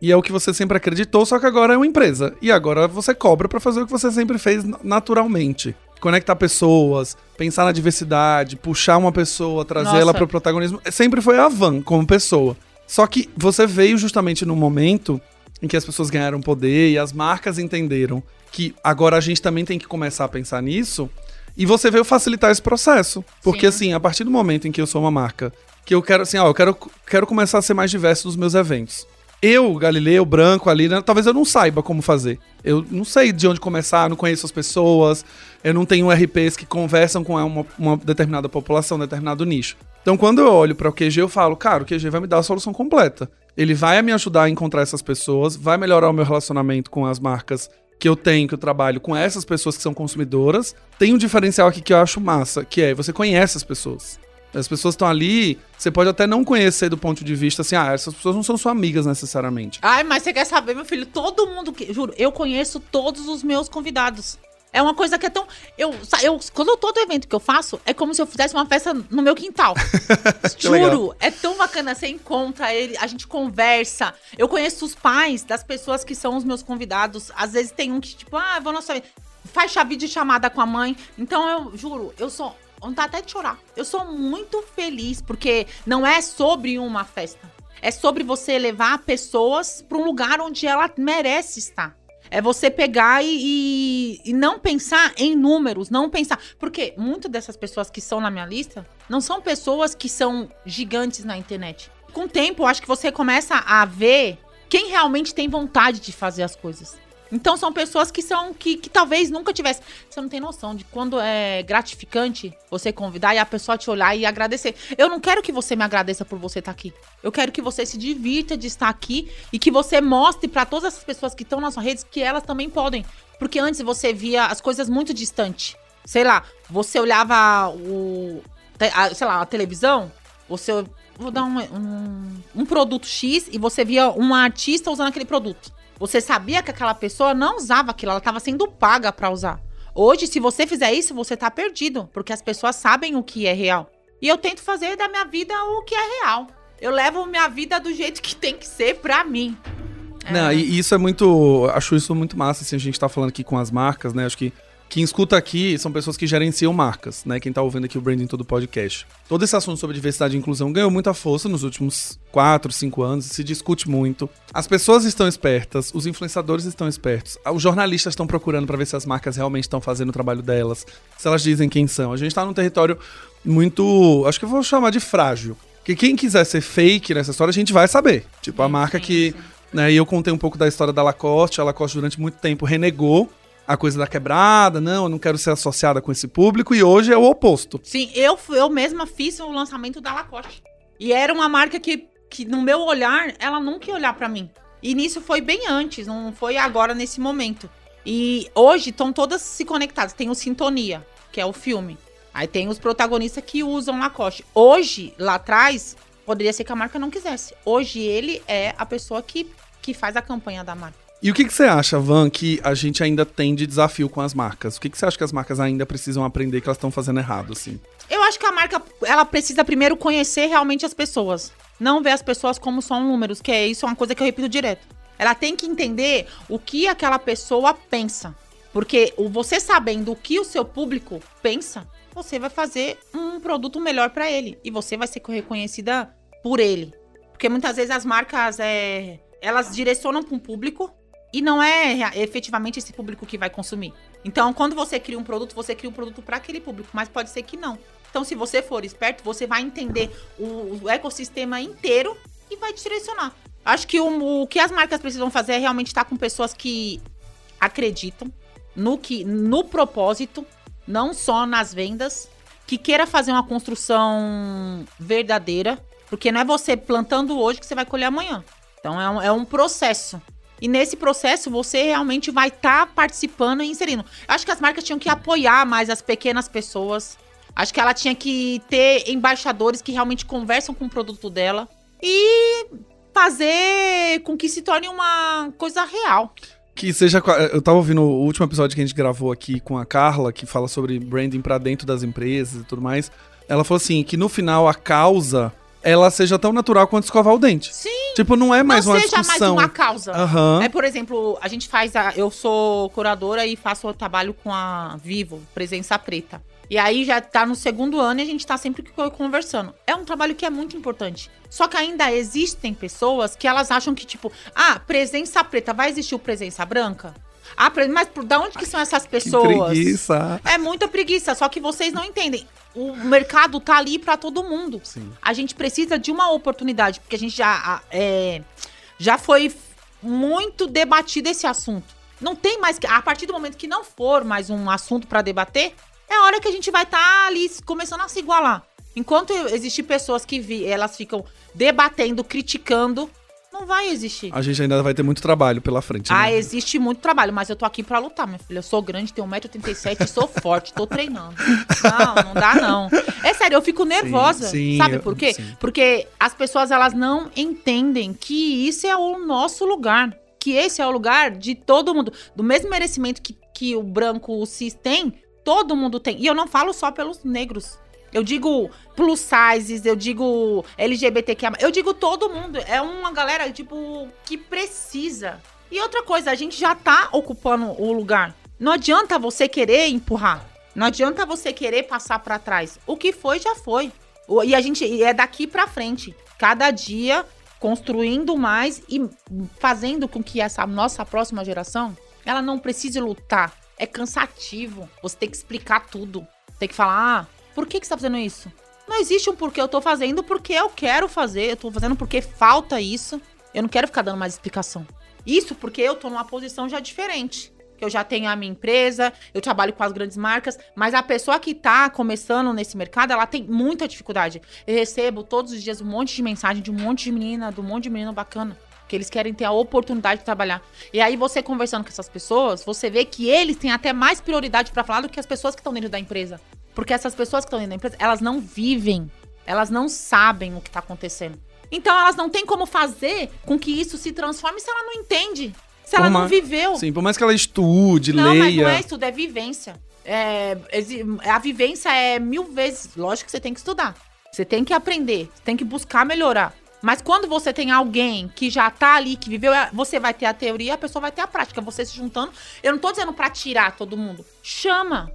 E é o que você sempre acreditou, só que agora é uma empresa. E agora você cobra para fazer o que você sempre fez naturalmente. Conectar pessoas, pensar na diversidade, puxar uma pessoa, trazer Nossa. ela para o protagonismo. Sempre foi a Van como pessoa. Só que você veio justamente no momento em que as pessoas ganharam poder e as marcas entenderam que agora a gente também tem que começar a pensar nisso. E você veio facilitar esse processo. Porque, Sim. assim, a partir do momento em que eu sou uma marca, que eu quero, assim, ó, eu quero, quero começar a ser mais diverso nos meus eventos. Eu, Galileu, branco ali, né, talvez eu não saiba como fazer. Eu não sei de onde começar, não conheço as pessoas, eu não tenho RPs que conversam com uma, uma determinada população, um determinado nicho. Então, quando eu olho para o QG, eu falo, cara, o QG vai me dar a solução completa. Ele vai me ajudar a encontrar essas pessoas, vai melhorar o meu relacionamento com as marcas que eu tenho, que eu trabalho com essas pessoas que são consumidoras. Tem um diferencial aqui que eu acho massa, que é você conhece as pessoas. As pessoas estão ali, você pode até não conhecer do ponto de vista assim, ah, essas pessoas não são suas amigas necessariamente. Ai, mas você quer saber, meu filho? Todo mundo que. Juro, eu conheço todos os meus convidados. É uma coisa que é tão. Eu, eu, quando todo evento que eu faço, é como se eu fizesse uma festa no meu quintal. Juro, legal. é tão bacana. Você encontra ele, a gente conversa. Eu conheço os pais das pessoas que são os meus convidados. Às vezes tem um que, tipo, ah, vou nossa. Faz vídeo chamada com a mãe. Então eu juro, eu sou vontade até de chorar. Eu sou muito feliz, porque não é sobre uma festa. É sobre você levar pessoas para um lugar onde ela merece estar. É você pegar e, e, e, não pensar em números, não pensar. Porque muitas dessas pessoas que são na minha lista não são pessoas que são gigantes na internet. Com o tempo, eu acho que você começa a ver quem realmente tem vontade de fazer as coisas. Então são pessoas que são que, que talvez nunca tivesse. Você não tem noção de quando é gratificante você convidar e a pessoa te olhar e agradecer. Eu não quero que você me agradeça por você estar aqui. Eu quero que você se divirta de estar aqui e que você mostre para todas essas pessoas que estão na sua rede que elas também podem. Porque antes você via as coisas muito distante. Sei lá, você olhava o. Sei lá, a televisão, você. Vou dar um, um, um produto X e você via um artista usando aquele produto. Você sabia que aquela pessoa não usava aquilo, ela estava sendo paga para usar. Hoje, se você fizer isso, você tá perdido, porque as pessoas sabem o que é real. E eu tento fazer da minha vida o que é real. Eu levo minha vida do jeito que tem que ser pra mim. Não, é. e isso é muito. Acho isso muito massa, assim, a gente tá falando aqui com as marcas, né? Acho que quem escuta aqui são pessoas que gerenciam marcas, né? Quem tá ouvindo aqui o Branding Todo Podcast. Todo esse assunto sobre diversidade e inclusão ganhou muita força nos últimos 4, 5 anos, se discute muito. As pessoas estão espertas, os influenciadores estão espertos, os jornalistas estão procurando para ver se as marcas realmente estão fazendo o trabalho delas, se elas dizem quem são. A gente tá num território muito, acho que eu vou chamar de frágil. Que quem quiser ser fake nessa história, a gente vai saber. Tipo, a marca que né, e eu contei um pouco da história da Lacoste. A Lacoste, durante muito tempo, renegou a coisa da quebrada, não, eu não quero ser associada com esse público, e hoje é o oposto. Sim, eu, eu mesma fiz o lançamento da Lacoste. E era uma marca que que no meu olhar, ela nunca ia olhar pra mim. E nisso foi bem antes, não foi agora nesse momento. E hoje estão todas se conectadas. Tem o Sintonia, que é o filme. Aí tem os protagonistas que usam Lacoste. Hoje, lá atrás, poderia ser que a marca não quisesse. Hoje ele é a pessoa que, que faz a campanha da marca. E o que, que você acha, Van, que a gente ainda tem de desafio com as marcas? O que, que você acha que as marcas ainda precisam aprender que elas estão fazendo errado, assim? Eu acho que a marca, ela precisa primeiro conhecer realmente as pessoas. Não ver as pessoas como só números, que é isso é uma coisa que eu repito direto. Ela tem que entender o que aquela pessoa pensa. Porque você sabendo o que o seu público pensa, você vai fazer um produto melhor para ele. E você vai ser reconhecida por ele. Porque muitas vezes as marcas, é, elas direcionam para um público e não é efetivamente esse público que vai consumir. Então, quando você cria um produto, você cria um produto para aquele público, mas pode ser que não. Então, se você for esperto, você vai entender o, o ecossistema inteiro e vai direcionar. Acho que o, o, que as marcas precisam fazer é realmente estar com pessoas que acreditam no que no propósito, não só nas vendas, que queira fazer uma construção verdadeira, porque não é você plantando hoje que você vai colher amanhã. Então é um, é um processo. E nesse processo você realmente vai estar tá participando e inserindo. Acho que as marcas tinham que apoiar mais as pequenas pessoas. Acho que ela tinha que ter embaixadores que realmente conversam com o produto dela e fazer com que se torne uma coisa real. Que seja. Eu tava ouvindo o último episódio que a gente gravou aqui com a Carla, que fala sobre branding para dentro das empresas e tudo mais. Ela falou assim: que no final a causa ela seja tão natural quanto escovar o dente. Sim. Tipo, não é mais não uma seja discussão. mais uma causa. Uhum. É, por exemplo, a gente faz a, eu sou curadora e faço o trabalho com a Vivo, Presença Preta. E aí já tá no segundo ano e a gente tá sempre conversando. É um trabalho que é muito importante. Só que ainda existem pessoas que elas acham que, tipo, ah, presença preta, vai existir o presença branca? Ah, mas por da onde que são essas pessoas? Que preguiça. É muita preguiça, só que vocês não entendem. O mercado tá ali para todo mundo. Sim. A gente precisa de uma oportunidade, porque a gente já, é, já foi muito debatido esse assunto. Não tem mais que. A partir do momento que não for mais um assunto para debater, é a hora que a gente vai estar tá ali começando a se igualar. Enquanto existir pessoas que vi, elas ficam debatendo, criticando, não vai existir. A gente ainda vai ter muito trabalho pela frente. Né? Ah, existe muito trabalho, mas eu tô aqui pra lutar, minha filha. Eu sou grande, tenho 1,87m, sou forte, tô treinando. Não, não dá não. É sério, eu fico nervosa. Sim, sim, sabe por quê? Porque as pessoas, elas não entendem que isso é o nosso lugar. Que esse é o lugar de todo mundo. Do mesmo merecimento que, que o branco, o cis tem, todo mundo tem. E eu não falo só pelos negros. Eu digo plus sizes, eu digo LGBTQ, eu digo todo mundo. É uma galera, tipo, que precisa. E outra coisa, a gente já tá ocupando o lugar. Não adianta você querer empurrar. Não adianta você querer passar para trás. O que foi, já foi. E a gente é daqui para frente. Cada dia construindo mais e fazendo com que essa nossa próxima geração, ela não precise lutar. É cansativo. Você tem que explicar tudo. Tem que falar, ah, por que, que você tá fazendo isso? Não existe um porquê eu tô fazendo porque eu quero fazer. Eu tô fazendo porque falta isso. Eu não quero ficar dando mais explicação. Isso porque eu tô numa posição já diferente. Que eu já tenho a minha empresa, eu trabalho com as grandes marcas, mas a pessoa que tá começando nesse mercado, ela tem muita dificuldade. Eu recebo todos os dias um monte de mensagem de um monte de menina, de um monte de menino bacana que eles querem ter a oportunidade de trabalhar. E aí você conversando com essas pessoas, você vê que eles têm até mais prioridade para falar do que as pessoas que estão dentro da empresa. Porque essas pessoas que estão dentro da empresa, elas não vivem, elas não sabem o que está acontecendo. Então elas não têm como fazer com que isso se transforme se ela não entende. Se ela não viveu. Sim, por mais que ela estude, não, leia. Não, mas não é estudo, é vivência. É, a vivência é mil vezes. Lógico que você tem que estudar. Você tem que aprender, você tem que buscar melhorar. Mas quando você tem alguém que já tá ali, que viveu, você vai ter a teoria, a pessoa vai ter a prática. Você se juntando. Eu não tô dizendo pra tirar todo mundo. Chama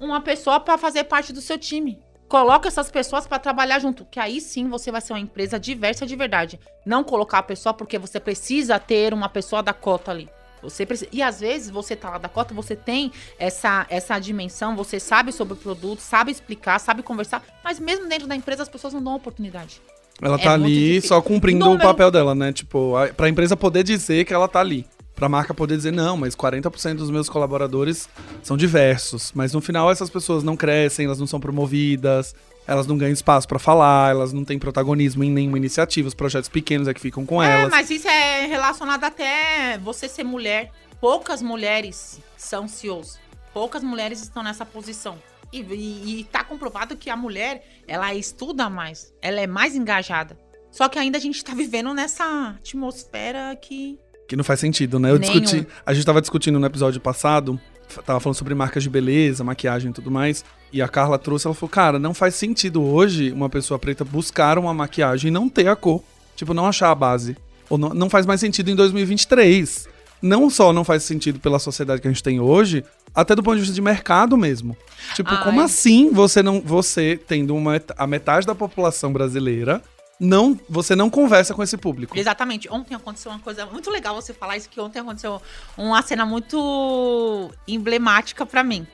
uma pessoa para fazer parte do seu time. Coloca essas pessoas para trabalhar junto, que aí sim você vai ser uma empresa diversa de verdade. Não colocar a pessoa porque você precisa ter uma pessoa da cota ali. Você precisa... E às vezes você tá lá da cota, você tem essa, essa dimensão, você sabe sobre o produto, sabe explicar, sabe conversar, mas mesmo dentro da empresa as pessoas não dão oportunidade. Ela tá é ali só cumprindo Número... o papel dela, né? Tipo, a, pra empresa poder dizer que ela tá ali para a marca poder dizer não, mas 40% dos meus colaboradores são diversos, mas no final essas pessoas não crescem, elas não são promovidas, Elas não ganham espaço pra falar, elas não têm protagonismo em nenhuma iniciativa, os projetos pequenos é que ficam com é, elas. mas isso é relacionado até você ser mulher. Poucas mulheres são CEOs. Poucas mulheres estão nessa posição. E, e, e tá comprovado que a mulher, ela estuda mais, ela é mais engajada. Só que ainda a gente tá vivendo nessa atmosfera que. Que não faz sentido, né? Eu Nenhum. discuti. A gente tava discutindo no episódio passado, tava falando sobre marcas de beleza, maquiagem e tudo mais. E a Carla trouxe, ela falou, cara, não faz sentido hoje uma pessoa preta buscar uma maquiagem e não ter a cor. Tipo, não achar a base. Ou não, não faz mais sentido em 2023. Não só não faz sentido pela sociedade que a gente tem hoje, até do ponto de vista de mercado mesmo. Tipo, Ai. como assim você não. Você tendo uma, a metade da população brasileira, não, você não conversa com esse público. Exatamente. Ontem aconteceu uma coisa muito legal você falar isso, que ontem aconteceu uma cena muito emblemática pra mim.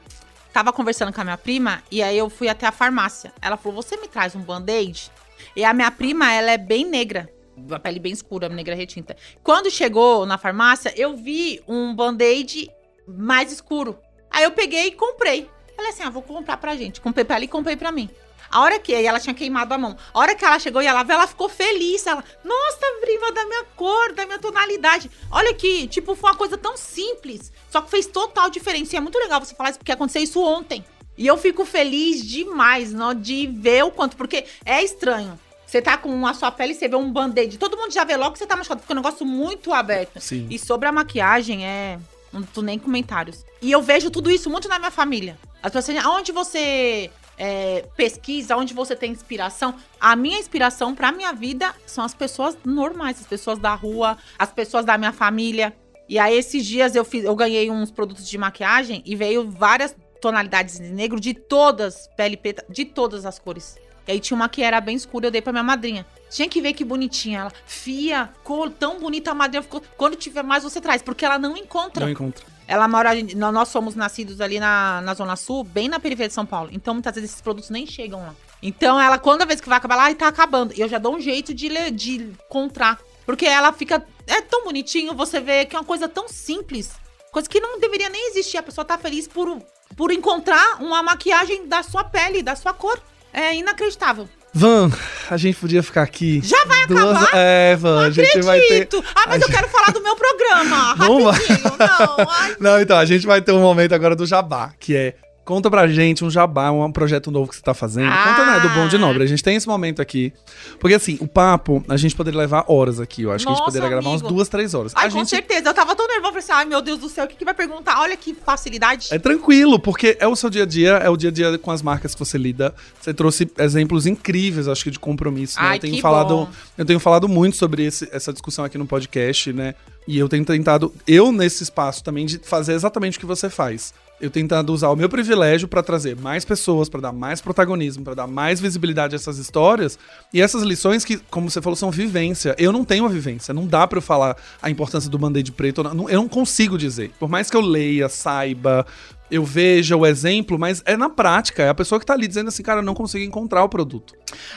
Tava conversando com a minha prima e aí eu fui até a farmácia. Ela falou: Você me traz um band-aid? E a minha prima, ela é bem negra. A pele bem escura, negra retinta. Quando chegou na farmácia, eu vi um band-aid mais escuro. Aí eu peguei e comprei. Falei assim: ah, vou comprar pra gente. Comprei pra ela e comprei pra mim. A hora que aí ela tinha queimado a mão. A hora que ela chegou e ela ela ficou feliz. Ela, nossa, prima, da minha cor, da minha tonalidade. Olha que, tipo, foi uma coisa tão simples. Só que fez total diferença. E é muito legal você falar isso, porque aconteceu isso ontem. E eu fico feliz demais, não, de ver o quanto, porque é estranho. Você tá com a sua pele, você vê um band-aid. Todo mundo já vê logo que você tá machucado, porque é um negócio muito aberto. Sim. E sobre a maquiagem, é. Não tô nem comentários. E eu vejo tudo isso muito na minha família. As pessoas, aonde você é, pesquisa, onde você tem inspiração. A minha inspiração pra minha vida são as pessoas normais, as pessoas da rua, as pessoas da minha família. E aí, esses dias eu fiz, eu ganhei uns produtos de maquiagem e veio várias tonalidades de negro de todas, pele preta, de todas as cores. E aí tinha uma que era bem escura, eu dei pra minha madrinha. Tinha que ver que bonitinha ela. Fia, ficou tão bonita a madrinha ficou. Quando tiver mais, você traz, porque ela não encontra. Não encontra. Ela mora. nó- Nós somos nascidos ali na, na Zona Sul, bem na periferia de São Paulo. Então, muitas vezes, esses produtos nem chegam lá. Então, ela, quando a vez que vai acabar lá, tá acabando. Eu já dou um jeito de, de encontrar. Porque ela fica. É tão bonitinho você vê que é uma coisa tão simples. Coisa que não deveria nem existir. A pessoa tá feliz por, por encontrar uma maquiagem da sua pele, da sua cor. É inacreditável. Van, a gente podia ficar aqui. Já vai duas... acabar? É, Van, a gente vai ter. Acredito! Ah, mas a eu quero falar do meu programa. Rapidinho. Não, ai, Não, então, a gente vai ter um momento agora do jabá, que é. Conta pra gente um jabá, um projeto novo que você tá fazendo. Ah. Conta, né, do Bom de Nobre. A gente tem esse momento aqui. Porque, assim, o papo, a gente poderia levar horas aqui. Eu acho que a gente Nossa, poderia gravar umas amigo. duas, três horas. Ai, a com gente certeza. Eu tava tão nervosa. Falei assim, ai, meu Deus do céu, o que, que vai perguntar? Olha que facilidade. É tranquilo, porque é o seu dia a dia, é o dia a dia com as marcas que você lida. Você trouxe exemplos incríveis, acho que, de compromisso. né? Ai, eu tenho que falado, bom. eu tenho falado muito sobre esse- essa discussão aqui no podcast, né? E eu tenho tentado, eu nesse espaço também, de fazer exatamente o que você faz. Eu tentando usar o meu privilégio pra trazer mais pessoas, pra dar mais protagonismo, pra dar mais visibilidade a essas histórias. E essas lições que, como você falou, são vivência. Eu não tenho a vivência. Não dá pra eu falar a importância do band-aid preto. Eu não, eu não consigo dizer. Por mais que eu leia, saiba, eu veja o exemplo, mas é na prática. É a pessoa que tá ali dizendo assim, cara, eu não consigo encontrar o produto.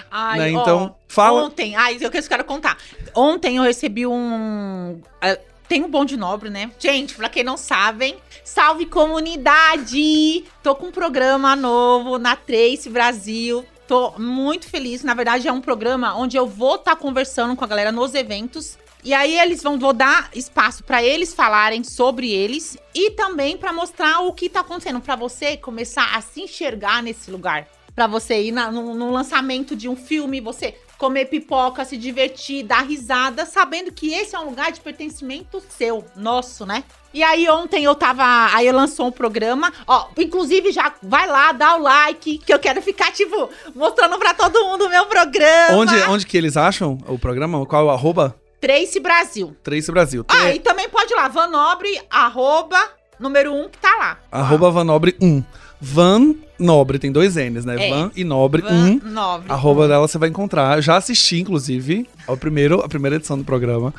Ai, né? ó, Então, fala- Ontem, ai, eu que eu quero contar. Ontem eu recebi um. é, Tem um Bom de Nobre, né? Gente, pra quem não sabem, salve comunidade! Tô com um programa novo na Trace Brasil. Tô muito feliz. Na verdade, é um programa onde eu vou estar conversando com a galera nos eventos. E aí eles vão vou dar espaço pra eles falarem sobre eles e também pra mostrar o que tá acontecendo Pra você começar a se enxergar nesse lugar. Pra você ir na- no, no lançamento de um filme, você comer pipoca, se divertir, dar risada, sabendo que esse é um lugar de pertencimento seu, nosso, né? E aí ontem eu tava, aí eu lançou um programa, ó, inclusive já vai lá, dá o like, que eu quero ficar tipo mostrando pra todo mundo o meu programa. Onde, onde que eles acham o programa? Qual o arroba? Trace Brasil. Trace Brasil. Ah, É, e também pode ir lá, Vanobre, arroba, número um que tá lá. Arroba Vanobre 1. Van Nobre, tem dois N's, né? É. Van e Nobre Van 1. Nobre. Arroba dela você vai encontrar. Eu já assisti, inclusive, ao primeiro, a primeira edição do programa.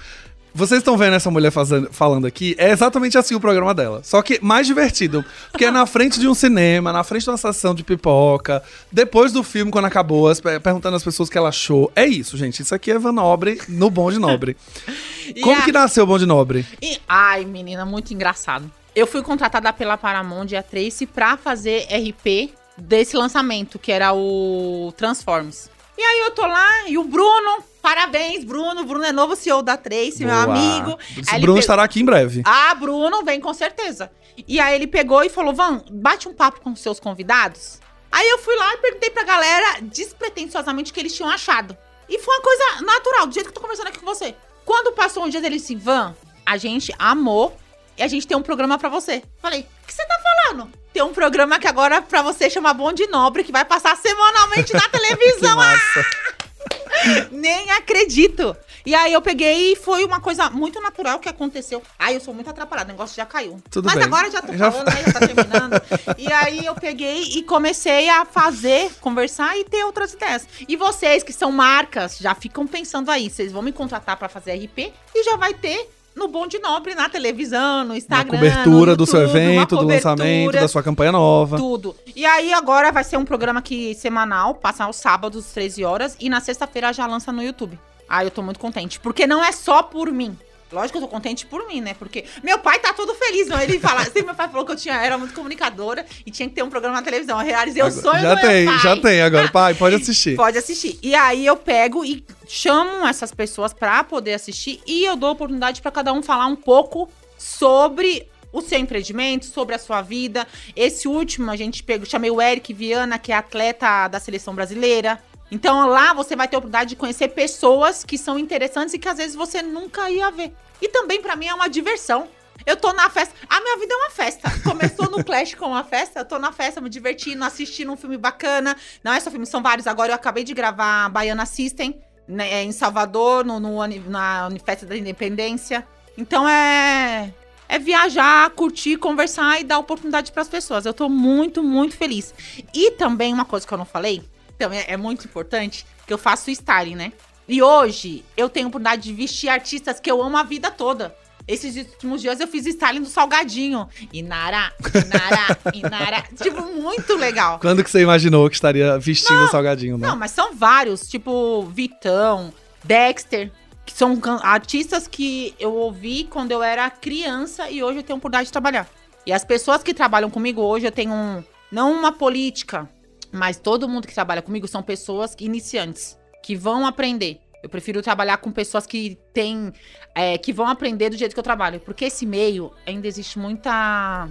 Vocês estão vendo essa mulher fazendo, falando aqui? É exatamente assim o programa dela. Só que mais divertido. Porque é na frente de um cinema, na frente de uma sessão de pipoca, depois do filme, quando acabou, as- perguntando às pessoas o que ela achou. É isso, gente. Isso aqui é Van Nobre no Bom de Nobre. Como a- que nasceu o Bom de Nobre? E- ai, menina, muito engraçado. Eu fui contratada pela Paramount e a Trace pra fazer RP desse lançamento, que era o Transformers. E aí eu tô lá, e o Bruno, parabéns, Bruno. Bruno é novo CEO da Trace, meu Boa. amigo. Esse Aí Bruno pe- estará aqui em breve. Ah, Bruno, vem com certeza. E aí ele pegou e falou: Van, bate um papo com os seus convidados. Aí eu fui lá e perguntei pra galera despretensiosamente o que eles tinham achado. E foi uma coisa natural, do jeito que eu tô conversando aqui com você. Quando passou um dia dele assim, Van, a gente amou a gente tem um programa pra você. Falei, o que você tá falando? Tem um programa que agora pra você chama Bonde Nobre, que vai passar semanalmente na televisão. Nem acredito. E aí eu peguei e foi uma coisa muito natural que aconteceu. Ai, eu sou muito atrapalhada, o negócio já caiu. Tudo Mas bem. agora já tô Já falando, né? Já tá terminando. e aí eu peguei e comecei a fazer, conversar e ter outras ideias. E vocês que são marcas, já ficam pensando aí, vocês vão me contratar pra fazer RP e já vai ter no Bonde Nobre, na televisão, no Na Instagram. cobertura no do seu YouTube, evento, do lançamento, da sua campanha nova. Tudo. E aí agora vai ser um programa que semanal, passa aos sábados, 13 horas, e na sexta-feira já lança no YouTube. Aí eu tô muito contente, porque não é só por mim. Lógico que eu tô contente por mim, né? Porque meu pai tá todo feliz, não? Ele fala, sempre meu pai falou que eu tinha, era muito comunicadora e tinha que ter um programa na televisão. Eu realizei o Agora- sonho já do tem, meu pai. já tem agora. Pai, pode assistir. Pode assistir. E aí eu pego e chamo essas pessoas pra poder assistir e eu dou oportunidade pra cada um falar um pouco sobre o seu empreendimento, sobre a sua vida. Esse último a gente pegou, chamei o Eric Viana, que é atleta da seleção brasileira. Então lá você vai ter a oportunidade de conhecer pessoas que são interessantes e que às vezes você nunca ia ver. E também pra mim é uma diversão. Eu tô na festa. A minha vida é uma festa. Começou no Clash com uma festa. Eu tô na festa, me divertindo, assistindo um filme bacana. Não é só filme, são vários. Agora eu acabei de gravar Baiana System, né, em Salvador, no, no, na Festa da Independência. Então é. É viajar, curtir, conversar e dar oportunidade pras pessoas. Eu tô muito, muito feliz. E também uma coisa que eu não falei, também é muito importante, que eu faço styling, né? E hoje eu tenho a oportunidade de vestir artistas que eu amo a vida toda. Esses últimos dias eu fiz styling do Salgadinho. Inara, Inara, Inara. tipo, muito legal. Quando que você imaginou que estaria vestindo o salgadinho, né? Não, mas são vários, tipo Vitão, Dexter, que são artistas que eu ouvi quando eu era criança e hoje eu tenho a oportunidade de trabalhar. E as pessoas que trabalham comigo hoje, eu tenho um, não uma política, mas todo mundo que trabalha comigo são pessoas iniciantes, que vão aprender. Eu prefiro trabalhar com pessoas que têm, é, que vão aprender do jeito que eu trabalho, porque esse meio ainda existe muita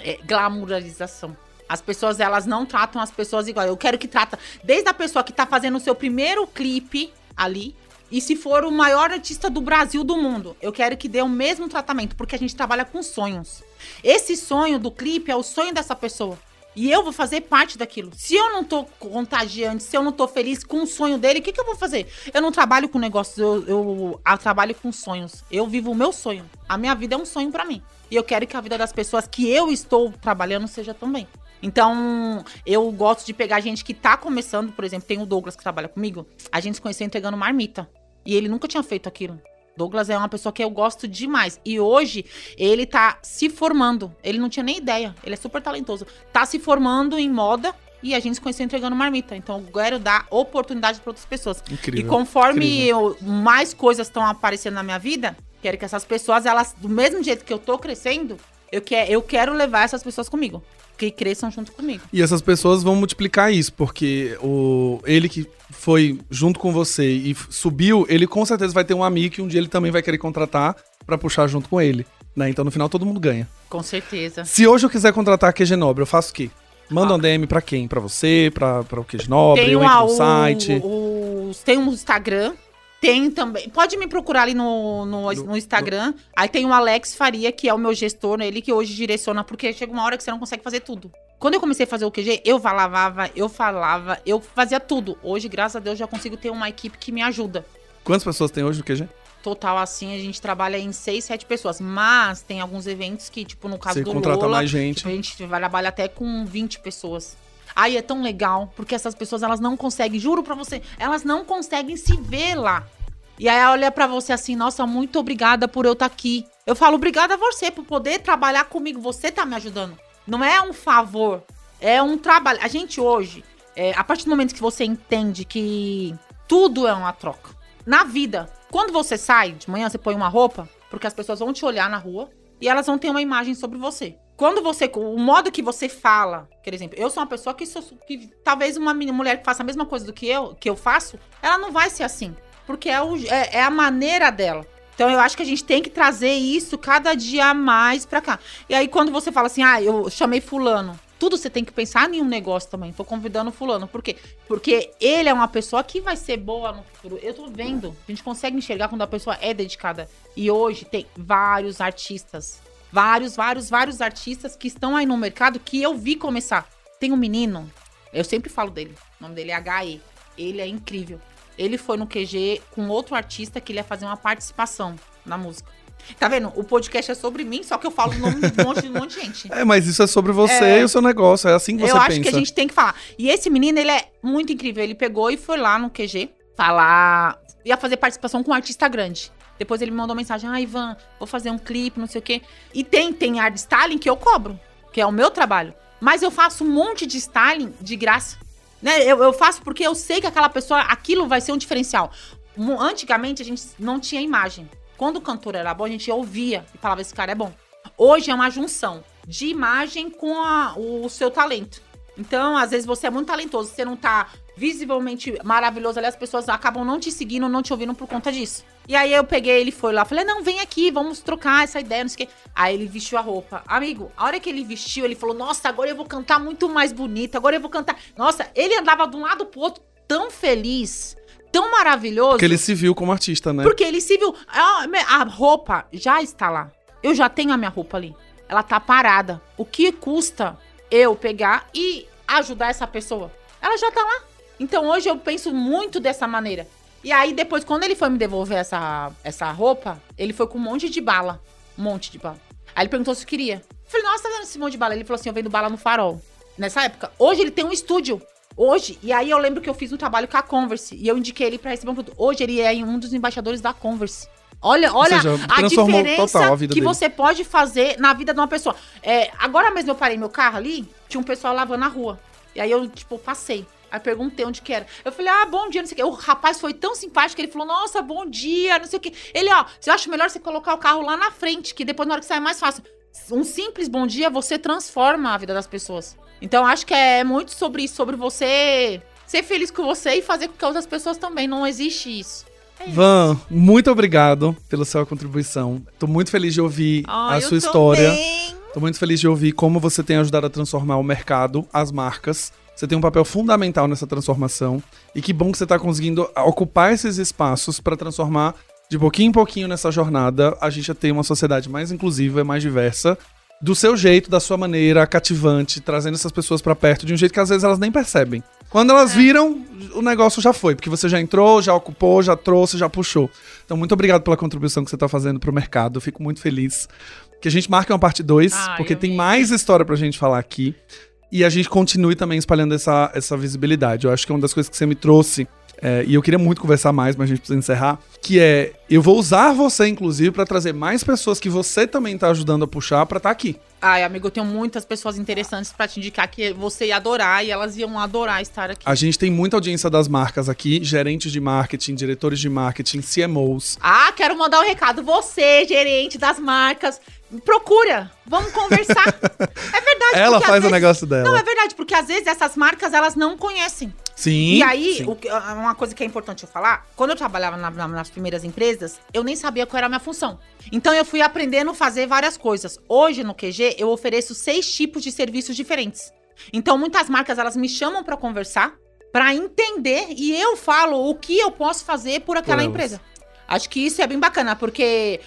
é, glamourização. As pessoas, elas não tratam as pessoas igual. Eu quero que trata desde a pessoa que tá fazendo o seu primeiro clipe ali, e se for o maior artista do Brasil do mundo, eu quero que dê o mesmo tratamento, porque a gente trabalha com sonhos. Esse sonho do clipe é o sonho dessa pessoa. E eu vou fazer parte daquilo. Se eu não tô contagiante, se eu não tô feliz com o sonho dele, o que, que eu vou fazer? Eu não trabalho com negócios, eu, eu, eu trabalho com sonhos. Eu vivo o meu sonho. A minha vida é um sonho pra mim. E eu quero que a vida das pessoas que eu estou trabalhando seja também. Então, eu gosto de pegar gente que tá começando, por exemplo, tem o Douglas que trabalha comigo. A gente se conheceu entregando marmita. E ele nunca tinha feito aquilo. Douglas é uma pessoa que eu gosto demais. E hoje ele tá se formando. Ele não tinha nem ideia. Ele é super talentoso. Tá se formando em moda e a gente se conheceu entregando marmita. Então eu quero dar oportunidade para outras pessoas. Incrível. E conforme eu- mais coisas estão aparecendo na minha vida, quero que essas pessoas, elas, do mesmo jeito que eu tô crescendo, eu, que, eu quero levar essas pessoas comigo. Que cresçam junto comigo. E essas pessoas vão multiplicar isso, porque o ele que foi junto com você e subiu, ele com certeza vai ter um amigo que um dia ele também vai querer contratar pra puxar junto com ele. Né? Então no final todo mundo ganha. Com certeza. Se hoje eu quiser contratar a QG Nobre, eu faço o quê? Manda um DM pra quem? Pra você? Pra, pra o QG Nobre? Tem eu entro no site? tem um Instagram. Tem também. Pode me procurar ali no, no, No- no Instagram. Aí tem o Alex Faria, que é o meu gestor, ele que hoje direciona, porque chega uma hora que você não consegue fazer tudo. Quando eu comecei a fazer o QG, eu lavava, eu falava, eu fazia tudo. Hoje, graças a Deus, já consigo ter uma equipe que me ajuda. Quantas pessoas tem hoje no QG? Total, assim, a gente trabalha em seis, sete pessoas. Mas tem alguns eventos que, tipo, no caso Você do contrata Lola, mais gente. Tipo, a gente vai trabalhar até com 20 pessoas. Aí é tão legal, porque essas pessoas, elas não conseguem, juro pra você, elas não conseguem se ver lá. E aí olha pra você assim, nossa, muito obrigada por eu estar aqui. Eu falo, obrigada a você por poder trabalhar comigo, você tá me ajudando. Não é um favor, é um trabalho. A gente hoje, é, a partir do momento que você entende que tudo é uma troca. Na vida, quando você sai de manhã, você põe uma roupa, porque as pessoas vão te olhar na rua e elas vão ter uma imagem sobre você. Quando você. O modo que você fala, por exemplo, eu sou uma pessoa que, sou, que talvez uma mulher que faça a mesma coisa do que eu, que eu faço, ela não vai ser assim. Porque é, o, é, é a maneira dela. Então eu acho que a gente tem que trazer isso cada dia mais pra cá. E aí quando você fala assim, ah, eu chamei fulano. Tudo você tem que pensar em um negócio também. Tô convidando fulano. Por quê? Porque ele é uma pessoa que vai ser boa no futuro. Eu tô vendo. A gente consegue enxergar quando a pessoa é dedicada. E hoje tem vários artistas. Vários, vários, vários artistas que estão aí no mercado que eu vi começar. Tem um menino, eu sempre falo dele. O nome dele é HE. Ele é incrível. Ele foi no QG com outro artista que ele ia fazer uma participação na música. Tá vendo? O podcast é sobre mim, só que eu falo o nome de um monte, de um monte de gente. É, mas isso é sobre você é... e o seu negócio. É assim que você eu pensa. Eu acho que a gente tem que falar. E esse menino, ele é muito incrível. Ele pegou e foi lá no QG falar. ia fazer participação com um artista grande. Depois ele me mandou mensagem: Ah, Ivan, vou fazer um clipe, não sei o quê. E tem, tem art styling que eu cobro, que é o meu trabalho. Mas eu faço um monte de styling de graça. Né? Eu, eu faço porque eu sei que aquela pessoa, aquilo vai ser um diferencial. Antigamente a gente não tinha imagem. Quando o cantor era bom, a gente ouvia e falava: esse cara é bom. Hoje é uma junção de imagem com a, o seu talento. Então, às vezes você é muito talentoso, você não tá visivelmente maravilhoso ali, as pessoas acabam não te seguindo, não te ouvindo por conta disso. E aí eu peguei, ele foi lá, falei: "Não, vem aqui, vamos trocar essa ideia, não sei o quê". Aí ele vestiu a roupa. Amigo, a hora que ele vestiu, ele falou: "Nossa, agora eu vou cantar muito mais bonita, agora eu vou cantar". Nossa, ele andava de um lado pro outro tão feliz tão maravilhoso. Porque ele se viu como artista, né? Porque ele se viu. A, a roupa já está lá. Eu já tenho a minha roupa ali. Ela tá parada. O que custa eu pegar e ajudar essa pessoa? Ela já tá lá. Então hoje eu penso muito dessa maneira. E aí depois, quando ele foi me devolver essa, essa roupa, ele foi com um monte de bala. Um monte de bala. Aí ele perguntou se eu queria. Eu falei, nossa, tá vendo esse monte de bala? Ele falou assim, eu vendo bala no farol. Nessa época. Hoje ele tem um estúdio Hoje, e aí eu lembro que eu fiz um trabalho com a Converse e eu indiquei ele para receber um produto. Hoje ele é um dos embaixadores da Converse. Olha, olha seja, a diferença a que dele. você pode fazer na vida de uma pessoa. É, agora mesmo eu parei meu carro ali, tinha um pessoal lavando na rua. E aí eu, tipo, passei. Aí perguntei onde que era. Eu falei, ah, bom dia, não sei o quê. O rapaz foi tão simpático que ele falou, nossa, bom dia, não sei o quê. Ele, ó, você acha melhor você colocar o carro lá na frente, que depois na hora que sai é mais fácil. Um simples bom dia, você transforma a vida das pessoas. Então acho que é muito sobre isso, sobre você ser feliz com você e fazer com que outras pessoas também. Não existe isso. É Van, muito obrigado pela sua contribuição. Tô muito feliz de ouvir oh, a sua história. Bem. Tô muito feliz de ouvir como você tem ajudado a transformar o mercado, as marcas. Você tem um papel fundamental nessa transformação. E que bom que você está conseguindo ocupar esses espaços para transformar de pouquinho em pouquinho nessa jornada a gente a ter uma sociedade mais inclusiva, mais diversa do seu jeito, da sua maneira, cativante, trazendo essas pessoas para perto de um jeito que às vezes elas nem percebem. Quando elas é. viram, o negócio já foi, porque você já entrou, já ocupou, já trouxe, já puxou. Então, muito obrigado pela contribuição que você tá fazendo pro mercado. Eu fico muito feliz. Que a gente marque uma parte 2, porque tem vi. mais história pra gente falar aqui. E a gente continue também espalhando essa, essa visibilidade. Eu acho que é uma das coisas que você me trouxe é, e eu queria muito conversar mais, mas a gente precisa encerrar. Que é, eu vou usar você, inclusive, para trazer mais pessoas que você também tá ajudando a puxar para estar tá aqui. Ai, amigo, eu tenho muitas pessoas interessantes para te indicar que você ia adorar e elas iam adorar estar aqui. A gente tem muita audiência das marcas aqui, gerentes de marketing, diretores de marketing, CMOs. Ah, quero mandar um recado. Você, gerente das marcas, procura, vamos conversar. é verdade. Ela faz vezes... o negócio dela. Não, é verdade, porque às vezes essas marcas elas não conhecem. Sim. E aí, sim. O, uma coisa que é importante eu falar, quando eu trabalhava na, na, nas primeiras empresas, eu nem sabia qual era a minha função. Então eu fui aprendendo a fazer várias coisas. Hoje no QG eu ofereço seis tipos de serviços diferentes. Então muitas marcas elas me chamam para conversar, para entender e eu falo o que eu posso fazer por aquela empresa. Acho que isso é bem bacana, porque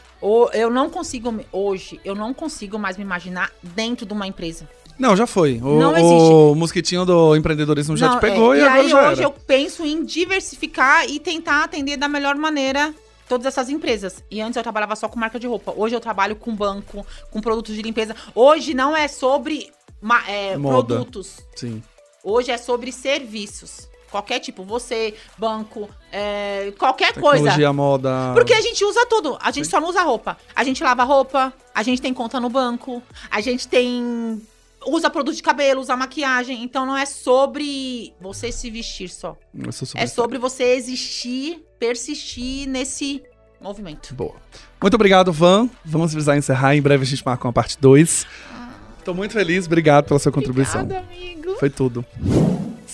eu não consigo hoje, eu não consigo mais me imaginar dentro de uma empresa. Não, já foi. O, não existe. O mosquitinho do empreendedorismo já te pegou é. e, e agora aí, já hoje era. eu penso em diversificar e tentar atender da melhor maneira todas essas empresas. E antes eu trabalhava só com marca de roupa. Hoje eu trabalho com banco, com produtos de limpeza. Hoje não é sobre é, produtos. Sim. Hoje é sobre serviços. Qualquer tipo, você, banco, é, qualquer Tecnologia, coisa. moda. Porque a gente usa tudo. A gente Sim. só não usa roupa. A gente lava roupa, a gente tem conta no banco, a gente tem usa produto de cabelo, usa maquiagem. Então não é sobre você se vestir só. É sobre, você existir, persistir nesse movimento. Boa. Muito obrigado, Van. Vamos precisar encerrar. Em breve a gente marca uma parte 2. Tô muito feliz, obrigado pela sua contribuição. Obrigada, amigo. Foi tudo.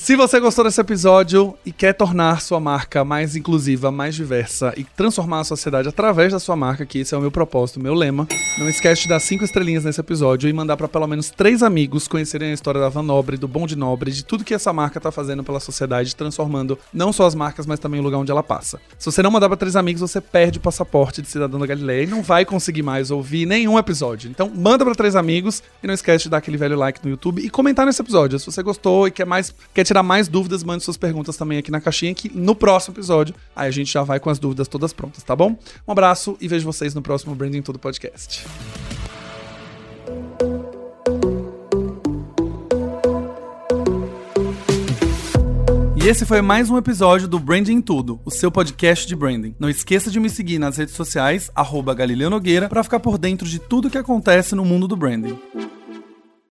Se você gostou desse episódio e quer tornar sua marca mais inclusiva, mais diversa e transformar a sociedade através da sua marca, que esse é o meu propósito, meu lema, não esquece de dar cinco estrelinhas nesse episódio e mandar para pelo menos três amigos conhecerem a história da Van Nobre, do Bom de Nobre, de tudo que essa marca tá fazendo pela sociedade, transformando não só as marcas, mas também o lugar onde ela passa. Se você não mandar para três amigos, você perde o passaporte de cidadão da Galileia e não vai conseguir mais ouvir nenhum episódio. Então, manda para três amigos e não esquece de dar aquele velho like no YouTube e comentar nesse episódio. Se você gostou e quer mais, quer tirar mais dúvidas, mande suas perguntas também aqui na caixinha que no próximo episódio aí a gente já vai com as dúvidas todas prontas, tá bom? Um abraço e vejo vocês no próximo Branding Tudo Podcast. E esse foi mais um episódio do Branding Tudo, o seu podcast de branding. Não esqueça de me seguir nas redes sociais, arroba Galileu Nogueira, para ficar por dentro de tudo que acontece no mundo do branding.